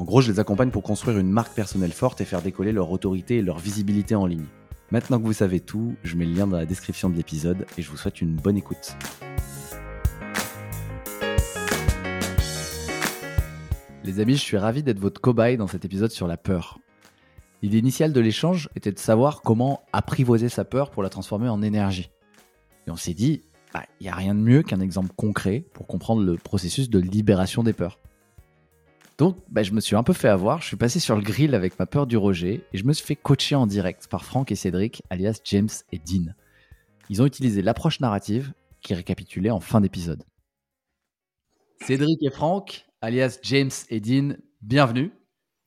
En gros, je les accompagne pour construire une marque personnelle forte et faire décoller leur autorité et leur visibilité en ligne. Maintenant que vous savez tout, je mets le lien dans la description de l'épisode et je vous souhaite une bonne écoute. Les amis, je suis ravi d'être votre cobaye dans cet épisode sur la peur. L'idée initiale de l'échange était de savoir comment apprivoiser sa peur pour la transformer en énergie. Et on s'est dit, bah, il n'y a rien de mieux qu'un exemple concret pour comprendre le processus de libération des peurs. Donc, bah, je me suis un peu fait avoir, je suis passé sur le grill avec ma peur du rejet et je me suis fait coacher en direct par Franck et Cédric, alias James et Dean. Ils ont utilisé l'approche narrative qui récapitulait en fin d'épisode. Cédric et Franck, alias James et Dean, bienvenue.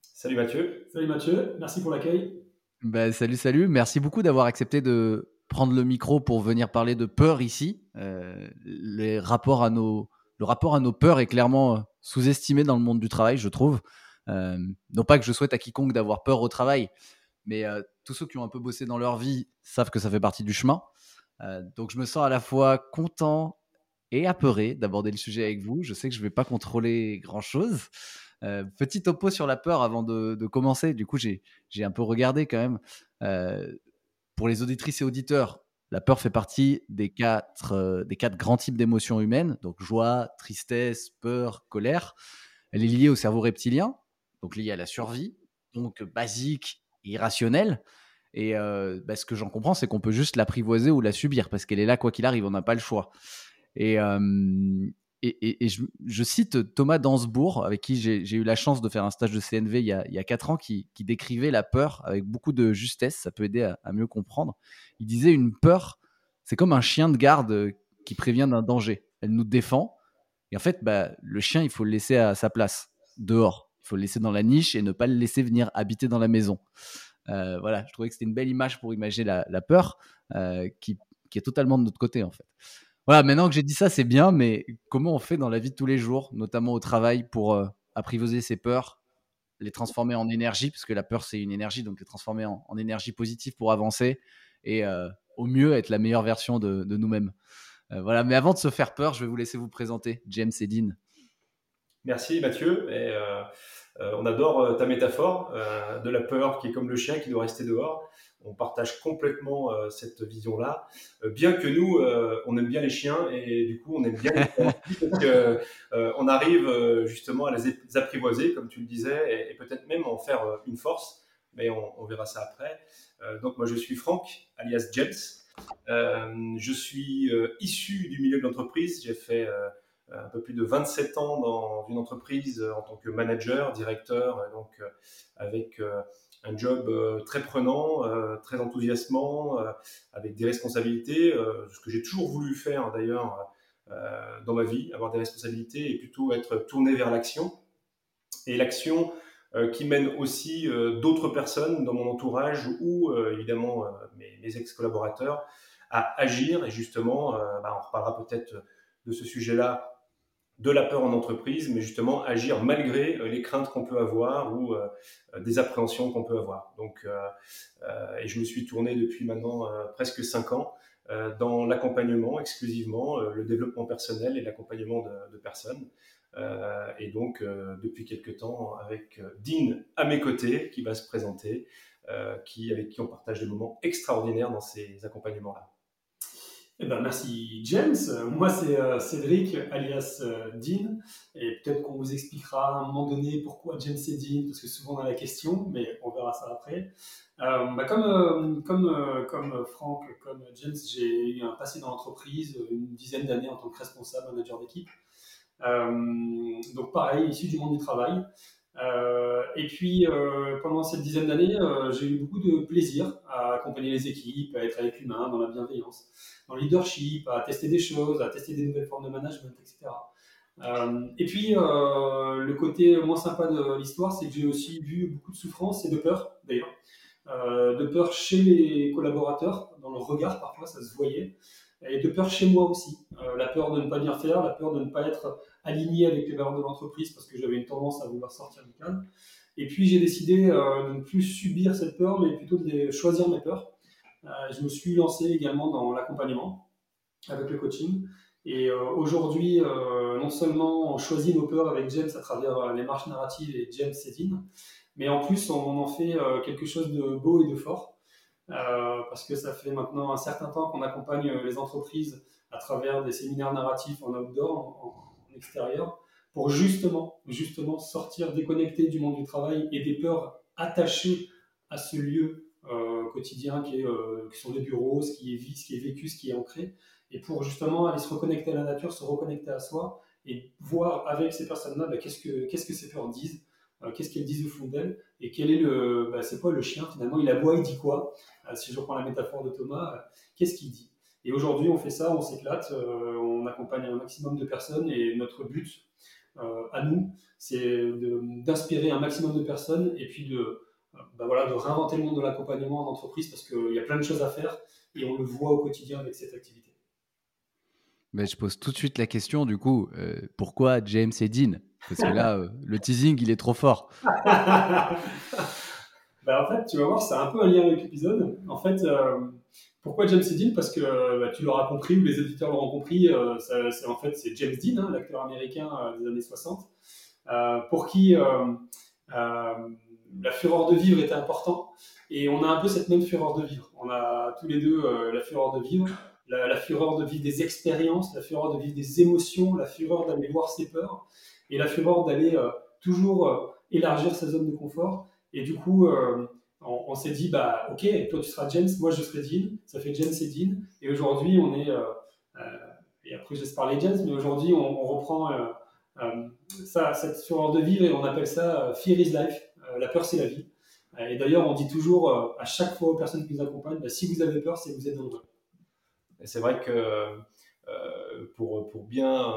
Salut Mathieu. Salut Mathieu, merci pour l'accueil. Bah, salut, salut. Merci beaucoup d'avoir accepté de prendre le micro pour venir parler de peur ici. Euh, les rapports à nos, le rapport à nos peurs est clairement euh, sous-estimé dans le monde du travail, je trouve. Euh, non pas que je souhaite à quiconque d'avoir peur au travail, mais tous ceux qui ont un peu bossé dans leur vie savent que ça fait partie du chemin. donc je me sens à la fois content et apeuré d'aborder le sujet avec vous. Je sais que je ne vais pas contrôler grand-chose. Euh, petit topo sur la peur avant de, commencer. Du coup, j'ai un peu regardé quand même. Euh, pour les auditrices et auditeurs, la peur fait partie des quatre, euh, des quatre grands types d'émotions humaines, donc joie, tristesse, peur, colère. Elle est liée au cerveau reptilien, donc liée à la survie, donc basique et irrationnelle. Et bah, ce que j'en comprends, c'est qu'on peut juste l'apprivoiser ou la subir, parce qu'elle est là quoi qu'il arrive, on n'a pas le choix. Et, et, je, cite Thomas Dansbourg, avec qui j'ai eu la chance de faire un stage de CNV il y a, il 4 ans, qui, décrivait la peur avec beaucoup de justesse. Ça peut aider à, mieux comprendre. Il disait une peur, c'est comme un chien de garde qui prévient d'un danger. Elle nous défend. Et en fait, bah, le chien, il faut le laisser à sa place, dehors. Il faut le laisser dans la niche et ne pas le laisser venir habiter dans la maison. Euh, voilà, je trouvais que c'était une belle image pour imaginer la, peur euh, qui, qui est totalement de notre côté, en fait. Voilà, maintenant que j'ai dit ça, c'est bien, mais comment on fait dans la vie de tous les jours, notamment au travail, pour euh, apprivoiser ses peurs, les transformer en énergie, parce que la peur, c'est une énergie, donc les transformer en, énergie positive pour avancer et euh, au mieux être la meilleure version de, nous-mêmes. Euh, voilà, mais avant de se faire peur, je vais vous laisser vous présenter, James Dean. Merci Mathieu. Et, on adore ta métaphore de la peur qui est comme le chien qui doit rester dehors on partage complètement euh, cette vision-là. Euh, bien que nous, euh, on aime bien les chiens et du coup, on aime bien les chiens. on arrive justement à les apprivoiser, comme tu le disais, et, peut-être même en faire une force. Mais on, verra ça après. donc moi, je suis Franck, alias James. je suis issu du milieu de l'entreprise. J'ai fait un peu plus de 27 ans dans une entreprise en tant que manager, directeur, donc avec un job euh, très prenant, euh, très enthousiasmant, euh, avec des responsabilités, ce que j'ai toujours voulu faire d'ailleurs dans ma vie, avoir des responsabilités et plutôt être tourné vers l'action. Et l'action qui mène aussi d'autres personnes dans mon entourage ou évidemment mes, ex-collaborateurs à agir. Et justement, bah, on reparlera peut-être de ce sujet-là de la peur en entreprise, mais justement agir malgré euh, les craintes qu'on peut avoir ou euh, des appréhensions qu'on peut avoir. Donc, euh, et je me suis tourné depuis maintenant presque cinq ans dans l'accompagnement exclusivement, le développement personnel et l'accompagnement de, personnes. et donc, depuis quelques temps, avec Dean à mes côtés, qui va se présenter, qui, avec qui on partage des moments extraordinaires dans ces accompagnements-là. Eh ben, merci James. Moi c'est euh, Cédric alias euh, Dean et peut-être qu'on vous expliquera à un moment donné pourquoi James et Dean parce que souvent on a la question mais on verra ça après. Euh, bah, comme, comme, comme Franck, comme James, j'ai eu un passé dans l'entreprise, une dizaine d'années en tant que responsable, manager d'équipe. donc pareil, issu du monde du travail. Euh, et puis, euh, pendant cette dizaine d'années, euh, j'ai eu beaucoup de plaisir à accompagner les équipes, à être avec l'humain, dans la bienveillance, dans le leadership, à tester des choses, à tester des nouvelles formes de management, etc. et puis, le côté moins sympa de l'histoire, c'est que j'ai aussi vu beaucoup de souffrance et de peur, d'ailleurs. de peur chez les collaborateurs, dans leur regard parfois, ça se voyait, et de peur chez moi aussi. la peur de ne pas bien faire, la peur de ne pas être aligné avec les valeurs de l'entreprise parce que j'avais une tendance à vouloir sortir du cadre. Et puis j'ai décidé euh, de ne plus subir cette peur, mais plutôt de choisir mes peurs. Euh, je me suis lancé également dans l'accompagnement avec le coaching. Et euh, aujourd'hui, non seulement on choisit nos peurs avec James à travers les marches narratives et James Sedin, mais en plus on en fait quelque chose de beau et de fort. Parce que ça fait maintenant un certain temps qu'on accompagne les entreprises à travers des séminaires narratifs en outdoor, extérieur pour justement, justement sortir déconnecté du monde du travail et des peurs attachées à ce lieu euh, quotidien qui, est, euh, qui, sont les bureaux, ce qui est vécu, ce qui est ancré, et pour justement aller se reconnecter à la nature, se reconnecter à soi et voir avec ces personnes-là bah, qu'est-ce, que, qu'est-ce que ces peurs disent, euh, qu'est-ce qu'elles disent au fond d'elles, et quel est le, bah, c'est quoi le chien finalement, il aboie, il dit quoi? Si je reprends la métaphore de Thomas, qu'est-ce qu'il dit? Et aujourd'hui, on fait ça, on s'éclate, euh, on accompagne un maximum de personnes et notre but euh, à nous, c'est d'inspirer un maximum de personnes et puis de, euh, bah voilà, de réinventer le monde de l'accompagnement en entreprise parce qu'il y a plein de choses à faire et on le voit au quotidien avec cette activité. Je pose tout de suite la question, du coup, pourquoi James et Dean? Parce que là, le teasing, il est trop fort. bah, en fait, tu vas voir, c'est un peu un lien avec l'épisode. En fait, pourquoi James Dean? Parce que bah, tu l'auras compris, ou les éditeurs l'auront compris, euh, c'est en fait c'est James Dean, hein, l'acteur américain euh, des années 60, euh, pour qui la fureur de vivre était important. Et on a un peu cette même fureur de vivre. On a tous les deux la fureur de vivre, la, la, fureur de vivre des expériences, la fureur de vivre des émotions, la fureur d'aller voir ses peurs, et la fureur d'aller toujours élargir sa zone de confort. Et du coup, on, s'est dit, bah, ok, toi tu seras James, moi je serai Dean, ça fait James et Dean, et aujourd'hui on est, euh, euh, et après je laisse parler James, mais aujourd'hui on, reprend euh, ça, cette fureur de vivre et on appelle ça Fear is Life, la peur c'est la vie. Et d'ailleurs on dit toujours à chaque fois aux personnes qui nous accompagnent, bah, si vous avez peur, c'est que vous êtes dans le C'est vrai que pour, pour bien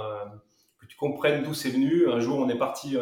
que tu comprennes d'où c'est venu. Un jour, on est parti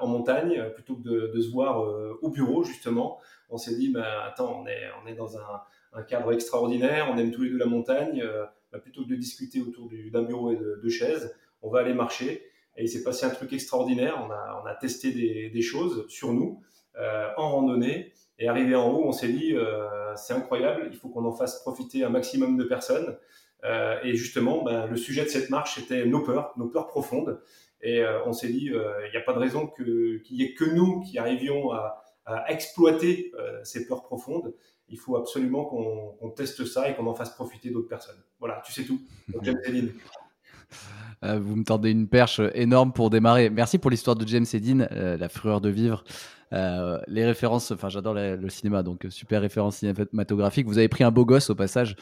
en montagne plutôt que de, de se voir au bureau, justement on s'est dit, bah, attends, on est, on est dans un, cadre extraordinaire, on aime tous les deux la montagne, euh, bah, plutôt que de discuter autour d'un bureau et de, chaises, on va aller marcher. Et il s'est passé un truc extraordinaire, on a, on a testé des, choses sur nous euh, en randonnée, et arrivé en haut, on s'est dit, euh, c'est incroyable, il faut qu'on en fasse profiter un maximum de personnes. Et justement, bah, le sujet de cette marche, c'était nos peurs, nos peurs profondes. Et on s'est dit, il n'y a pas de raison qu'il n'y ait que nous qui arrivions à, à exploiter euh, ces peurs profondes, il faut absolument qu'on teste ça et qu'on en fasse profiter d'autres personnes. Voilà, tu sais tout. Euh, vous me tendez une perche énorme pour démarrer. Merci pour l'histoire de James Edin, euh, la fureur de vivre. Euh, les références, enfin j'adore le cinéma, donc super référence cinématographique. Vous avez pris un beau gosse au passage,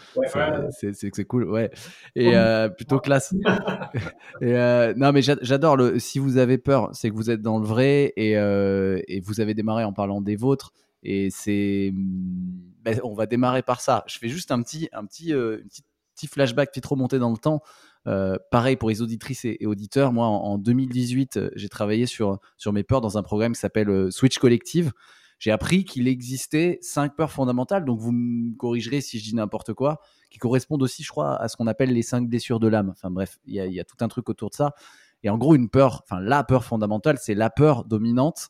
c'est cool, ouais. Et euh, plutôt classe. et, euh, non mais j'adore le. Si vous avez peur, c'est que vous êtes dans le vrai et, et, vous avez démarré en parlant des vôtres. Et c'est, ben, on va démarrer par ça. Je fais juste un petit, un petit, petit, petit flashback, petite remontée dans le temps. Euh, pareil pour les auditrices et, auditeurs, moi en, 2018, euh, j'ai travaillé sur, sur mes peurs dans un programme qui s'appelle euh, Switch Collective. J'ai appris qu'il existait cinq peurs fondamentales, donc vous me corrigerez si je dis n'importe quoi, qui correspondent aussi, je crois, à ce qu'on appelle les cinq blessures de l'âme. Enfin bref, il y, a tout un truc autour de ça. Et en gros, une peur, enfin la peur fondamentale, c'est la peur dominante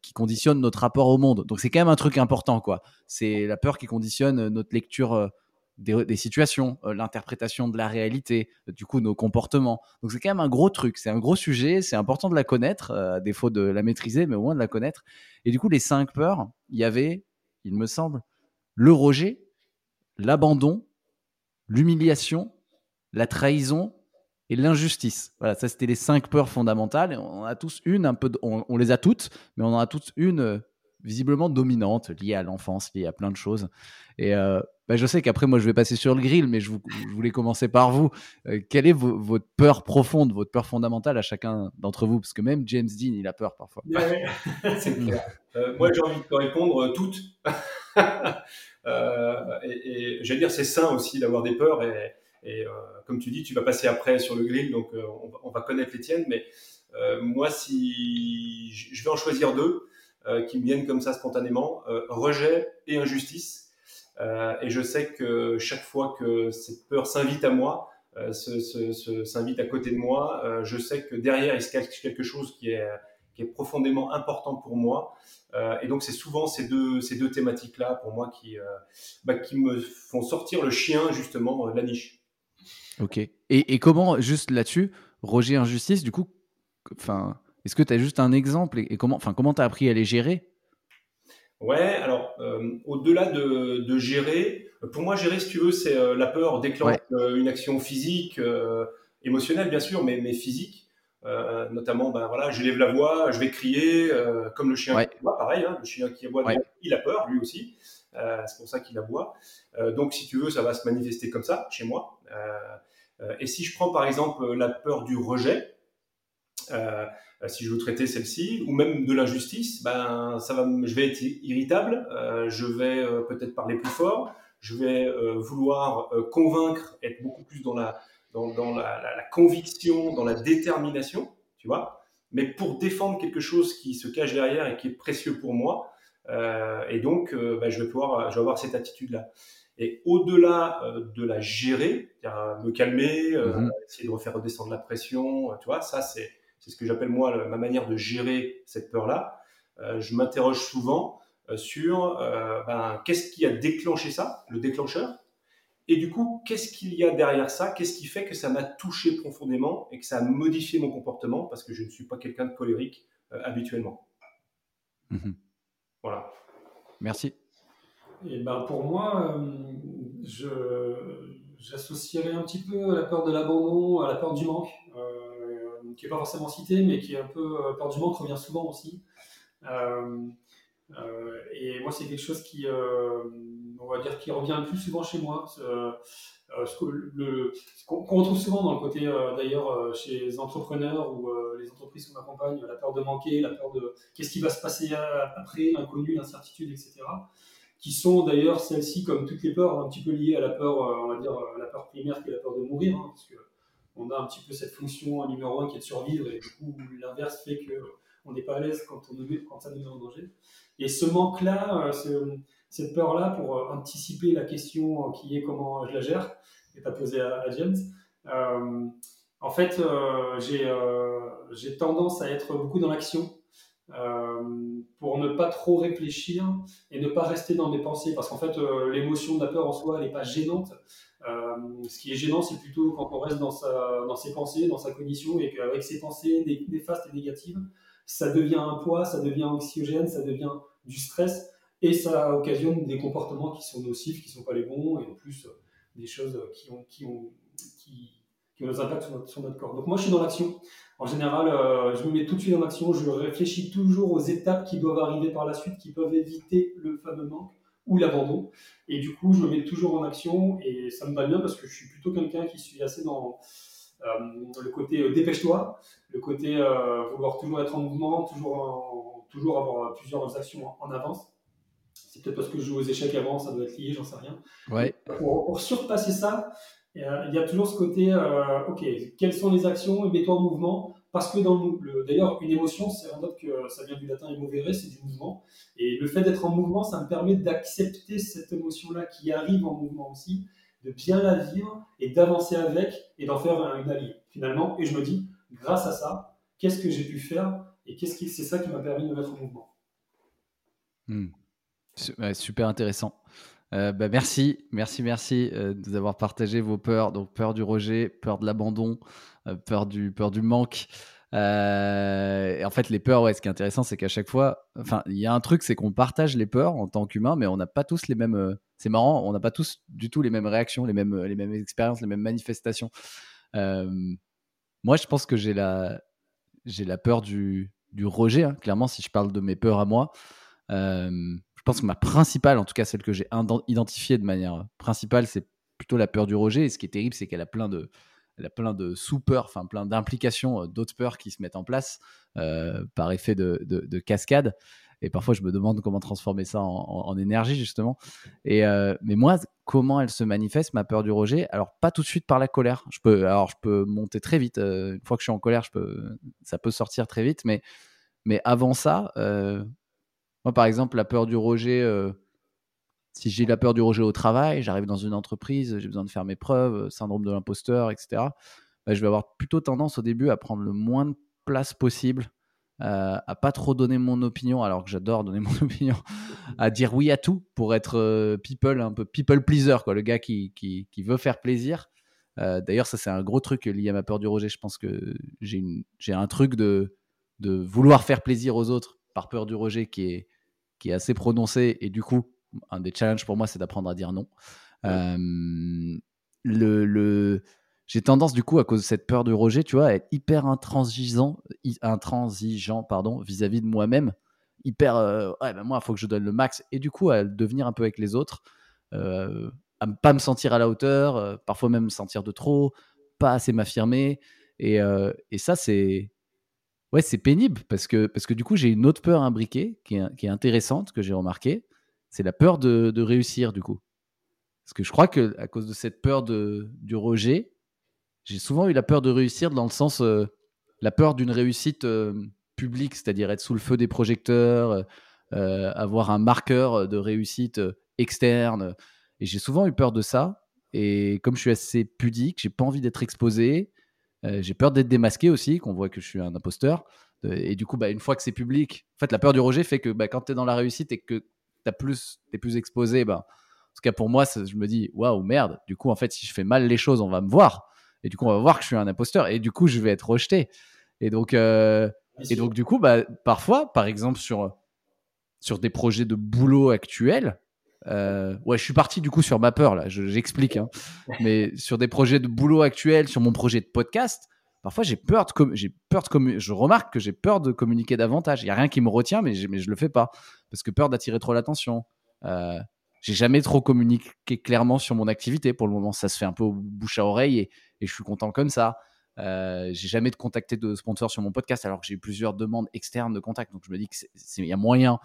qui conditionne notre rapport au monde. Donc c'est quand même un truc important, quoi. C'est la peur qui conditionne notre lecture des, situations, euh, l'interprétation de la réalité, euh, du coup nos comportements. Donc c'est quand même un gros truc, c'est un gros sujet, c'est important de la connaître, euh, à défaut de la maîtriser, mais au moins de la connaître. Et du coup les cinq peurs, il y avait, il me semble, le rejet, l'abandon, l'humiliation, la trahison et l'injustice. Voilà, ça c'était les cinq peurs fondamentales. on a tous une, un peu, on, les a toutes, mais on en a toutes une visiblement dominante, liée à l'enfance, liée à plein de choses. Et bah, je sais qu'après, moi, je vais passer sur le grill, mais je, voulais commencer par vous. Euh, quelle est votre peur profonde, votre peur fondamentale à chacun d'entre vous? Parce que même James Dean, il a peur parfois. Euh, moi, j'ai envie de répondre euh, toutes. et, j'allais dire, c'est sain aussi d'avoir des peurs. Et, Et comme tu dis, tu vas passer après sur le grill, donc on va, connaître les tiennes. Mais moi, si je vais en choisir deux qui me viennent comme ça spontanément, rejet et injustice. et je sais que chaque fois que cette peur s'invite à moi, s'invite à côté de moi, je sais que derrière il se cache quelque chose qui est qui est profondément important pour moi. Euh, et donc, c'est souvent ces deux, ces deux thématiques-là, pour moi, qui, euh, bah, qui me font sortir le chien, justement, de la niche. Ok. Et, et comment, juste là-dessus, Roger Injustice, du coup, enfin, est-ce que tu as juste un exemple et, comment tu comment as appris à les gérer? Ouais, alors, euh, au-delà de, de, gérer, pour moi, gérer, si tu veux, c'est la peur déclenche une action physique, émotionnelle, bien sûr, mais, mais physique. Euh, notamment, ben voilà, j'élève la voix, je vais crier, euh, comme le chien qui aboie, pareil, hein, le chien qui aboie, il a peur, lui aussi, euh, c'est pour ça qu'il aboie. donc, si tu veux, ça va se manifester comme ça, chez moi. et si je prends par exemple la peur du rejet, si je veux traiter celle-ci, ou même de l'injustice, ben, ça va, je vais être irritable, je vais peut-être parler plus fort, je vais vouloir convaincre, être beaucoup plus dans la dans, la, conviction, dans la détermination, tu vois. Mais pour défendre quelque chose qui se cache derrière et qui est précieux pour moi, euh, et donc euh, bah, je vais pouvoir, je vais avoir cette attitude-là. Et au-delà euh, de la gérer, me calmer, mhm. essayer de refaire redescendre la pression, tu vois, ça c'est c'est ce que j'appelle moi ma manière de gérer cette peur-là. je m'interroge souvent sur ben, qu'est-ce qui a déclenché ça, le déclencheur, et du coup, qu'est-ce qu'il y a derrière ça? Qu'est-ce qui fait que ça m'a touché profondément et que ça a modifié mon comportement parce que je ne suis pas quelqu'un de colérique euh, habituellement? Mhm. Voilà. Merci. Et ben pour moi, euh, j'associerais un petit peu la peur de l'abandon à la peur du manque, euh, qui n'est pas forcément citée, mais qui est un peu. La peur du manque revient souvent aussi. et moi, c'est quelque chose qui on va dire, qui revient le plus souvent chez moi. Euh, ce qu'on retrouve souvent dans le côté, euh, d'ailleurs, euh, chez les entrepreneurs ou les entreprises qu'on accompagne, la peur de manquer, la peur de qu'est-ce qui va se passer après, l'inconnu, l'incertitude, etc. Qui sont d'ailleurs celles-ci, comme toutes les peurs, un petit peu liées à la peur, on va dire, la peur primaire qui est la peur de mourir, hein, on a un petit peu cette fonction numéro un qui est de survivre, et du coup, l'inverse fait que on n'est pas à l'aise quand, quand ça nous met en danger. Et ce manque-là, cette peur-là pour euh, anticiper la question qui est comment je la gère, et tu as posé à, James. Euh, en fait, euh, j'ai tendance à être beaucoup dans l'action pour ne pas trop réfléchir et ne pas rester dans mes pensées. Parce qu'en fait, l'émotion de la peur en soi, elle n'est pas gênante. Ce qui est gênant, c'est plutôt quand on reste dans, dans ses pensées, dans sa cognition, et qu'avec ses pensées néfastes et négatives, ça devient un poids, ça devient anxiogène, ça devient du stress et ça occasionne des comportements qui sont nocifs, qui ne sont pas les bons, et en plus euh, des choses qui ont, des impacts sur notre, corps. Donc moi, je suis dans l'action. En général, euh, je me mets tout de suite en action, je réfléchis toujours aux étapes qui doivent arriver par la suite, qui peuvent éviter le fameux manque ou l'abandon. Et du coup, je me mets toujours en action, et ça me va bien parce que je suis plutôt quelqu'un qui suis assez dans... Euh, le côté dépêche-toi, le côté vouloir toujours être en mouvement, toujours, toujours avoir plusieurs actions en avance. C'est peut-être parce que je joue aux échecs avant, ça doit être lié, j'en sais rien. Ouais. Pour, surpasser ça, il y a toujours ce côté, euh, ok, quelles sont les actions, mets-toi en mouvement, parce que dans le, d'ailleurs, une émotion, c'est un note que ça vient du latin emovere, c'est du mouvement. Et le fait d'être en mouvement, ça me permet d'accepter cette émotion-là qui arrive en mouvement aussi, de bien la vivre et d'avancer avec et d'en faire une alliée finalement. Et je me dis, grâce à ça, qu'est-ce que j'ai pu faire et qu'est-ce qui, c'est ça qui m'a permis de me mettre en mouvement. Hmm super intéressant. Euh, bah, merci, merci, merci euh, de nous avoir partagé vos peurs. Donc, peur du rejet, peur de l'abandon, euh, peur, du, manque. en fait, les peurs, ouais, ce qui est intéressant, c'est qu'à chaque fois, enfin, il y a un truc, c'est qu'on partage les peurs en tant qu'humain, mais on n'a pas tous les mêmes. c'est marrant, on n'a pas tous du tout les mêmes réactions, les mêmes, expériences, les mêmes manifestations. moi, je pense que j'ai la, peur du, rejet. Hein. Clairement, si je parle de mes peurs à moi. Pense que ma principale, en tout cas celle que j'ai identifiée de manière principale, c'est plutôt la peur du rejet. Et ce qui est terrible, c'est qu'elle a plein de, elle a plein de sous-peurs, enfin plein d'implications, euh, d'autres peurs qui se mettent en place euh, par effet de, de, cascade. Et parfois, je me demande comment transformer ça en, énergie, justement. Et, mais moi, comment elle se manifeste, ma peur du rejet? Alors, pas tout de suite par la colère. Je peux, alors, je peux monter très vite. une fois que je suis en colère, je ça peut sortir très vite. Mais, mais avant ça, moi, par exemple, la peur du rejet si j'ai la peur du rejet au travail, j'arrive dans une entreprise, j'ai besoin de faire mes preuves, syndrome de l'imposteur, etc. Bah, je vais avoir plutôt tendance au début à prendre le moins de place possible, euh, à pas trop donner mon opinion, alors que j'adore donner mon opinion, à dire oui à tout pour être euh, people, un peu people pleaser, quoi, le gars qui, qui, veut faire plaisir. Euh, d'ailleurs, ça c'est un gros truc lié à ma peur du rejet. Je pense que j'ai un truc de, de vouloir faire plaisir aux autres par peur du rejet qui est, qui est assez prononcé et du coup un des challenges pour moi, c'est d'apprendre à dire non. Euh, le, le... J'ai tendance, du coup, à cause de cette peur de rejet, tu vois, à être hyper intransigeant, intransigeant pardon, vis-à-vis de moi-même. Hyper, euh, ouais, ben moi, il faut que je donne le max. Et du coup, à devenir un peu avec les autres, euh, à ne pas me sentir à la hauteur, parfois même me sentir de trop, pas assez m'affirmer. Et, et ça, c'est ouais, c'est pénible parce que, parce que du coup, j'ai une autre peur imbriquée qui est, qui est intéressante, que j'ai remarqué c'est la peur de, réussir du coup. Parce que je crois que à cause de cette peur de, du rejet, j'ai souvent eu la peur de réussir dans le sens euh, la peur d'une réussite euh, publique, c'est-à-dire être sous le feu des projecteurs, euh, avoir un marqueur de réussite externe. Et j'ai souvent eu peur de ça. Et comme je suis assez pudique, j'ai pas envie d'être exposé. J'ai peur d'être démasqué aussi, qu'on voit que je suis un imposteur. Et du coup, bah, une fois que c'est public, en fait, la peur du rejet fait que bah, quand tu es dans la réussite et que tu plus, es plus exposé, ben, en tout cas pour moi, je me dis, waouh, merde, du coup, en fait, si je fais mal les choses, on va me voir. Et du coup, on va voir que je suis un imposteur. Et du coup, je vais être rejeté. Et donc, euh, et donc du coup, bah, parfois, par exemple, sur, sur des projets de boulot actuels, euh, ouais, je suis parti du coup sur ma peur, là, j'explique. Hein. Mais sur des projets de boulot actuels, sur mon projet de podcast, parfois j'ai peur de j'ai peur de je remarque que j'ai peur de communiquer davantage. Il y a rien qui me retient, mais, mais je le fais pas parce que peur d'attirer trop l'attention. Euh, j'ai jamais trop communiqué clairement sur mon activité pour le moment. Ça se fait un peu bouche à oreille et, je suis content comme ça. Euh, j'ai jamais de contacté de sponsor sur mon podcast alors que j'ai eu plusieurs demandes externes de contact. Donc je me dis qu'il y a moyen.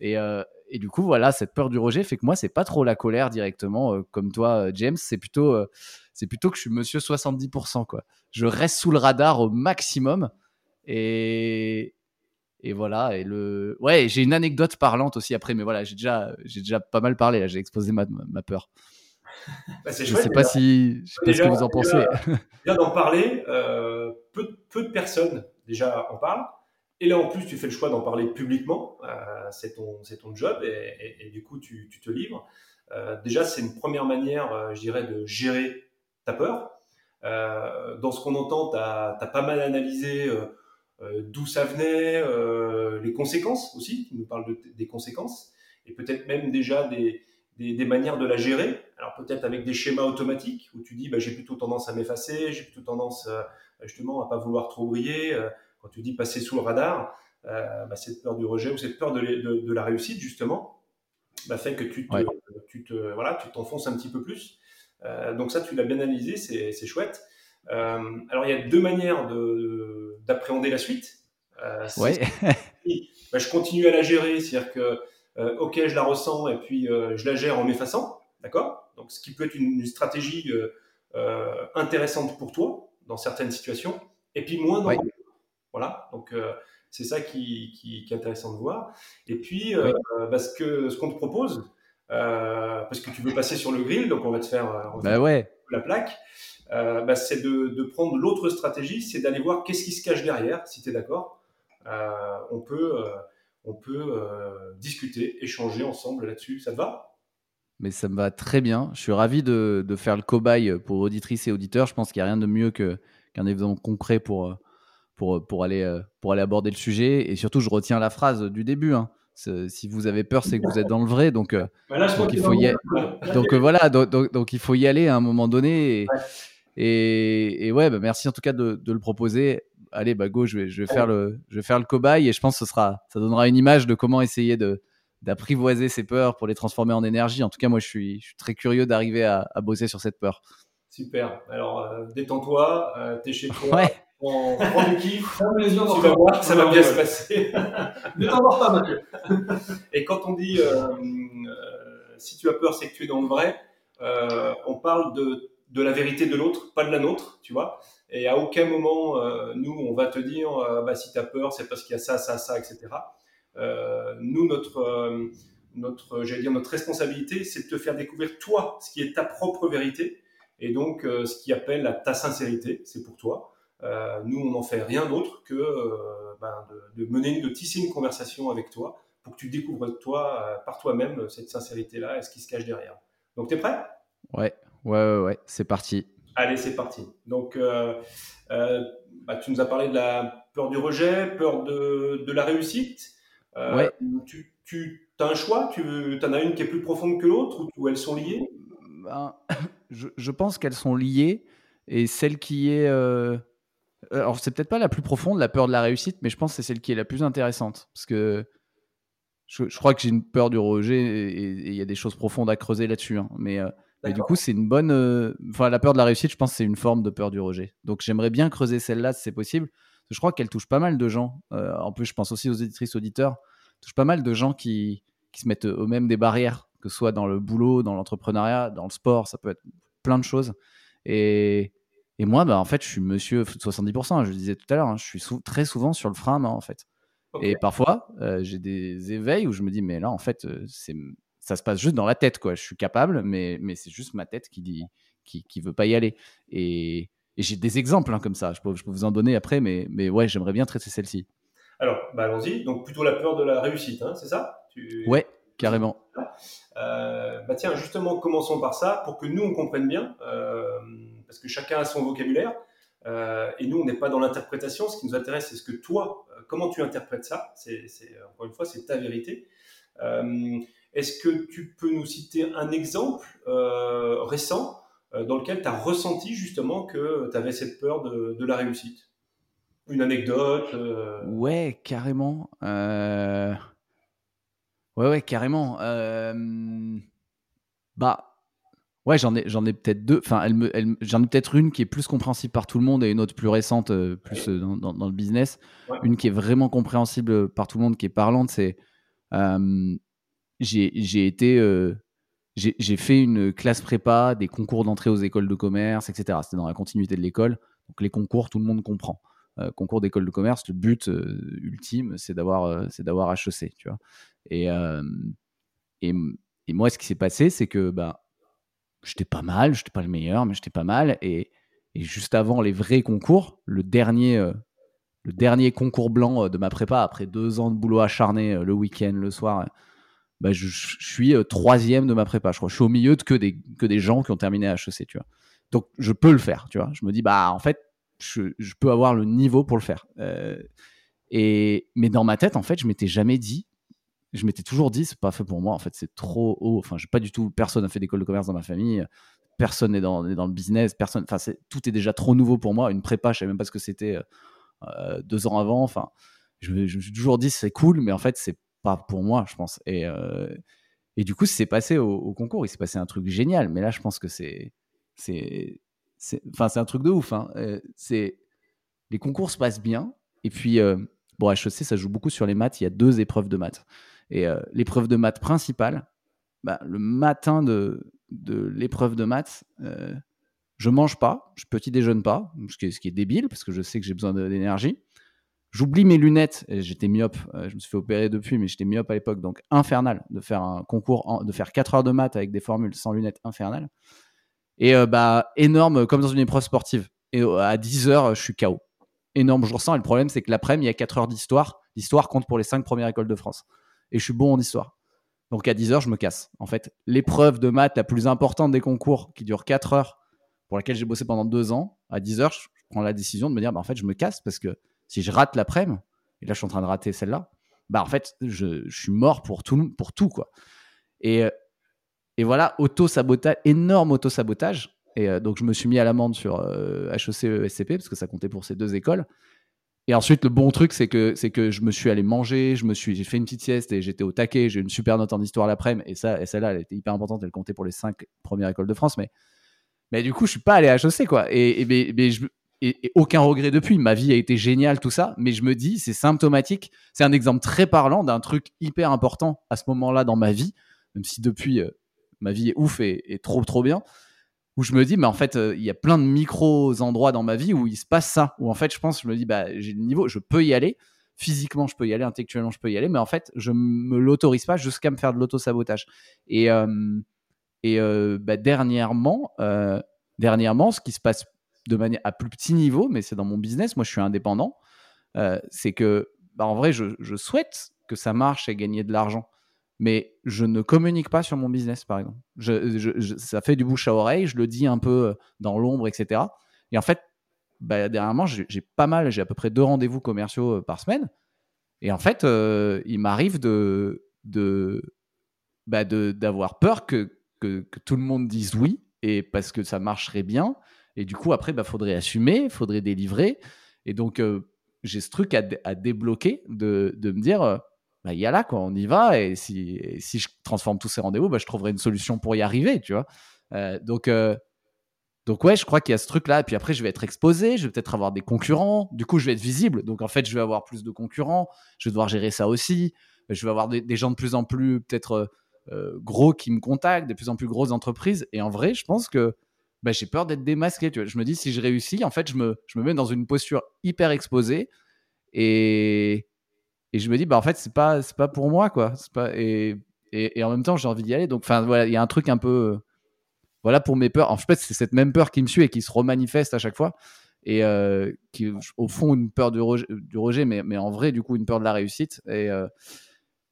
Et, euh, et, du coup, voilà, cette peur du rejet fait que moi, c'est pas trop la colère directement, euh, comme toi, James. C'est plutôt, c'est plutôt que je suis monsieur 70%. Quoi. Je reste sous le radar au maximum. Et, et voilà. Et le, ouais, j'ai une anecdote parlante aussi après, mais voilà, j'ai déjà, j'ai déjà pas mal parlé. Là, j'ai exposé ma, ma peur. Bah, je ne sais pas si, je sais pas ce que vous en pensez. Bien d'en parler. Euh, peu, peu, de personnes déjà en parlent. Et là, en plus, tu fais le choix d'en parler publiquement. Euh, c'est ton, ton job et, du coup, tu, tu te livres. Euh, déjà, c'est une première manière, je dirais, de gérer ta peur. dans ce qu'on entend, tu as, pas mal analysé euh, d'où ça venait, euh, les conséquences aussi, tu nous parles de, des conséquences, et peut-être même déjà des, des, manières de la gérer. Alors peut-être avec des schémas automatiques où tu dis bah, j'ai plutôt tendance à m'effacer, j'ai plutôt tendance euh, justement à pas vouloir trop briller. Quand tu dis passer sous le radar, bah, cette peur du rejet ou cette peur de, de, la réussite justement bah, fait que tu te, tu te voilà tu t'enfonces un petit peu plus. donc ça tu l'as bien analysé, c'est chouette. Euh, alors, il y a deux manières d'appréhender la suite. Euh, ouais. bah, je continue à la gérer, c'est-à-dire que, euh, ok, je la ressens et puis je la gère en m'effaçant, d'accord? Donc, ce qui peut être une, stratégie intéressante pour toi dans certaines situations, et puis moins dans ouais. Voilà, donc c'est ça qui, qui, qui, est intéressant de voir. Et puis, parce que ce qu'on te propose, parce que tu veux passer sur le grill, donc on va te faire, bah ouais. la plaque. Euh, bah, c'est de, prendre l'autre stratégie, c'est d'aller voir qu'est-ce qui se cache derrière, si tu es d'accord. Euh, on peut, euh, on peut discuter, échanger ensemble là-dessus. Ça te va? Mais ça me va très bien. Je suis ravi de, faire le cobaye pour auditrices et auditeurs. Je pense qu'il n'y a rien de mieux qu'un événement concret pour, pour, pour, aller, pour aller aborder le sujet. Et surtout, je retiens la phrase du début. Hein. Si vous avez peur, c'est que vous êtes dans le vrai. Donc, donc il faut y aller. Donc voilà, donc, donc, il faut y aller à un moment donné. Et, ouais, bah, merci en tout cas de, le proposer. Allez, bah go, je vais, je vais faire le, je vais faire le cobaye et je pense que ce sera, ça donnera une image de comment essayer de d'apprivoiser ses peurs pour les transformer en énergie. En tout cas, moi, je suis, je suis très curieux d'arriver à, bosser sur cette peur. Super. Alors, euh, détends-toi, euh, t'es chez toi, en prends du kiff. les yeux vas voir, ça va bien se passer. ne t'en pas, Mathieu. Et quand on dit euh, si tu as peur, c'est que tu es dans le vrai, on parle de, de la vérité de l'autre, pas de la nôtre, tu vois. Et à aucun moment, nous, on va te dire bah, si tu as peur, c'est parce qu'il y a ça, ça, ça, etc. nous, notre notre, j'allais dire, notre responsabilité, c'est de te faire découvrir toi ce qui est ta propre vérité et donc euh, ce qui appelle à ta sincérité, c'est pour toi. Euh, nous, on n'en fait rien d'autre que euh, ben, de, mener, de tisser une conversation avec toi pour que tu découvres toi, par toi-même cette sincérité-là et ce qui se cache derrière. Donc, tu es prêt? Ouais, ouais, ouais, ouais. c'est parti. Allez, c'est parti. Donc, bah, tu nous as parlé de la peur du rejet, peur de, de la réussite. ouais. Tu, tu as un choix? Tu en as une qui est plus profonde que l'autre ou, elles sont liées? Ben, je, pense qu'elles sont liées et celle qui est. Euh... Alors, c'est peut-être pas la plus profonde, la peur de la réussite, mais je pense que c'est celle qui est la plus intéressante. Parce que je, crois que j'ai une peur du rejet et il y a des choses profondes à creuser là-dessus. Hein. Mais, euh, mais, du coup, c'est une bonne. Euh, enfin, la peur de la réussite, je pense c'est une forme de peur du rejet. Donc, j'aimerais bien creuser celle-là si c'est possible. je crois qu'elle touche pas mal de gens. Euh, en plus, je pense aussi aux éditrices auditeurs touche pas mal de gens qui, qui se mettent eux-mêmes des barrières, que ce soit dans le boulot, dans l'entrepreneuriat, dans le sport, ça peut être plein de choses. Et, et moi, bah, en fait, je suis monsieur 70%, je le disais tout à l'heure, hein, je suis très souvent sur le frein, en fait. Et parfois, euh, j'ai des éveils où je me dis, mais là, en fait, euh, c'est ça se passe juste dans la tête, quoi. Je suis capable, mais, mais c'est juste ma tête qui dit, qui, qui veut pas y aller. Et, et j'ai des exemples hein, comme ça. Je peux, je peux, vous en donner après, mais, mais ouais, j'aimerais bien traiter celle-ci. Alors, bah, allons-y. Donc, plutôt la peur de la réussite, hein, c'est ça? Tu... Ouais, carrément. Euh, bah tiens, justement, commençons par ça pour que nous, on comprenne bien, euh, parce que chacun a son vocabulaire. Euh, et nous, on n'est pas dans l'interprétation. Ce qui nous intéresse, c'est ce que toi, comment tu interprètes ça. C'est, encore une fois, c'est ta vérité. est-ce que tu peux nous citer un exemple récent dans lequel tu as ressenti justement que tu avais cette peur de la réussite? Une anecdote euh, Ouais, carrément. Euh, ouais, ouais, carrément. Euh, bah, ouais, j'en ai, j'en ai peut-être deux. Enfin, elle me, elle... j'en ai peut-être une qui est plus compréhensible par tout le monde et une autre plus récente, plus dans, dans, le business. Une qui est vraiment compréhensible par tout le monde, qui est parlante, c'est j'ai, j'ai été j'ai fait une classe prépa, des concours d'entrée aux écoles de commerce, etc. C'était dans la continuité de l'école. Donc les concours, tout le monde comprend. Euh, concours d'école de commerce, le but euh, ultime, c'est d'avoir euh, c'est d'avoir HEC, tu vois. Et, et, et, moi, ce qui s'est passé, c'est que bah, j'étais pas mal, j'étais pas le meilleur, mais j'étais pas mal. Et, et, juste avant les vrais concours, le dernier, le dernier concours blanc de ma prépa, après deux ans de boulot acharné le week-end, le soir, bah, je, suis troisième de ma prépa. Je crois, je suis au milieu de que des, que des gens qui ont terminé HEC, tu vois. Donc, je peux le faire, tu vois. Je me dis, bah, en fait, je, peux avoir le niveau pour le faire. Euh, et, mais dans ma tête, en fait, je m'étais jamais dit, je m'étais toujours dit, c'est pas fait pour moi, en fait, c'est trop haut. Enfin, j'ai pas du tout, personne n'a fait d'école de commerce dans ma famille, personne n'est dans, dans, le business, personne, enfin, tout est déjà trop nouveau pour moi. Une prépa, je savais même pas ce que c'était euh, deux ans avant. Enfin, je, me suis toujours dit, c'est cool, mais en fait, c'est pas pour moi, je pense. Et, euh, et du coup, c'est passé au, concours, il s'est passé un truc génial. Mais là, je pense que c'est, c'est, enfin, c'est un truc de ouf. Hein. Euh, c'est les concours se passent bien. Et puis, euh, bon, HEC, ça joue beaucoup sur les maths. Il y a deux épreuves de maths. Et euh, l'épreuve de maths principale, bah, le matin de, l'épreuve de maths, je mange pas, je petit déjeune pas, ce qui, est, débile parce que je sais que j'ai besoin d'énergie. J'oublie mes lunettes. J'étais myope. je me suis fait opérer depuis, mais j'étais myope à l'époque. Donc, infernal de faire un concours, de faire 4 heures de maths avec des formules sans lunettes, infernal. Et euh, bah, énorme, comme dans une épreuve sportive. Et euh, à 10 heures, je suis KO. Énorme jour sans. Et le problème, c'est que l'après-midi, il y a 4 heures d'histoire. L'histoire compte pour les 5 premières écoles de France. Et je suis bon en histoire. Donc à 10 heures, je me casse. En fait, l'épreuve de maths la plus importante des concours, qui dure 4 heures, pour laquelle j'ai bossé pendant 2 ans, à 10 heures, je prends la décision de me dire, bah, en fait, je me casse parce que si je rate l'après-midi, et là, je suis en train de rater celle-là, bah, en fait, je, suis mort pour tout, pour tout quoi. Et, euh, et voilà, auto-sabotage, énorme auto-sabotage. Et euh, donc, je me suis mis à l'amende sur HEC euh, ESCP parce que ça comptait pour ces deux écoles. Et ensuite, le bon truc, c'est que, c'est que je me suis allé manger, je me suis, j'ai fait une petite sieste et j'étais au taquet. J'ai une super note en histoire l'après-midi. Et, ça, et celle-là, elle était hyper importante. Elle comptait pour les cinq premières écoles de France. Mais, mais du coup, je suis pas allé à HEC, quoi. Et, je, et, aucun regret depuis. Ma vie a été géniale, tout ça. Mais je me dis, c'est symptomatique. C'est un exemple très parlant d'un truc hyper important à ce moment-là dans ma vie, même si depuis, euh, ma vie est ouf et, trop, trop bien. Où je me dis, mais en fait, euh, il y a plein de micros endroits dans ma vie où il se passe ça. Où en fait, je pense, je me dis, bah, j'ai le niveau, je peux y aller. Physiquement, je peux y aller. Intellectuellement, je peux y aller. Mais en fait, je me l'autorise pas jusqu'à me faire de l'auto-sabotage. Et, euh, et bah, dernièrement, dernièrement, ce qui se passe de manière à plus petit niveau, mais c'est dans mon business. Moi, je suis indépendant. Euh, c'est que, bah, en vrai, je, souhaite que ça marche et gagner de l'argent, mais je ne communique pas sur mon business, par exemple. Ça fait du bouche à oreille, je le dis un peu euh, dans l'ombre, etc. Et en fait, bah, dernièrement, j'ai pas mal, j'ai à peu près deux rendez-vous commerciaux euh, par semaine. Et en fait, il m'arrive de, bah, d'avoir peur que, que, tout le monde dise oui, et parce que ça marcherait bien, et du coup, après, il bah, faudrait assumer, faudrait délivrer. Et donc, euh, j'ai ce truc à, débloquer de, de, me dire, euh, bah, y a là, quoi, on y va. Et si, si je transforme tous ces rendez-vous, bah, je trouverai une solution pour y arriver, tu vois. Euh, donc, donc, ouais, je crois qu'il y a ce truc-là. Et puis après, je vais être exposé, je vais peut-être avoir des concurrents. Du coup, je vais être visible. Donc, en fait, je vais avoir plus de concurrents. Je vais devoir gérer ça aussi. Je vais avoir des, gens de plus en plus, peut-être, gros qui me contactent, de plus en plus grosses entreprises. Et en vrai, je pense que bah, j'ai peur d'être démasqué. Tu vois. Je me dis, si je réussis, en fait, je me, je me mets dans une posture hyper exposée et, et je me dis, bah, en fait, c'est pas, c'est pas pour moi, quoi. Pas, et, et, en même temps, j'ai envie d'y aller. Donc, enfin, voilà, il y a un truc un peu. Voilà pour mes peurs. En fait, c'est cette même peur qui me suit et qui se remanifeste à chaque fois. Et euh, qui, au fond, une peur du rejet, du rejet mais, mais en vrai, du coup, une peur de la réussite. Et, euh,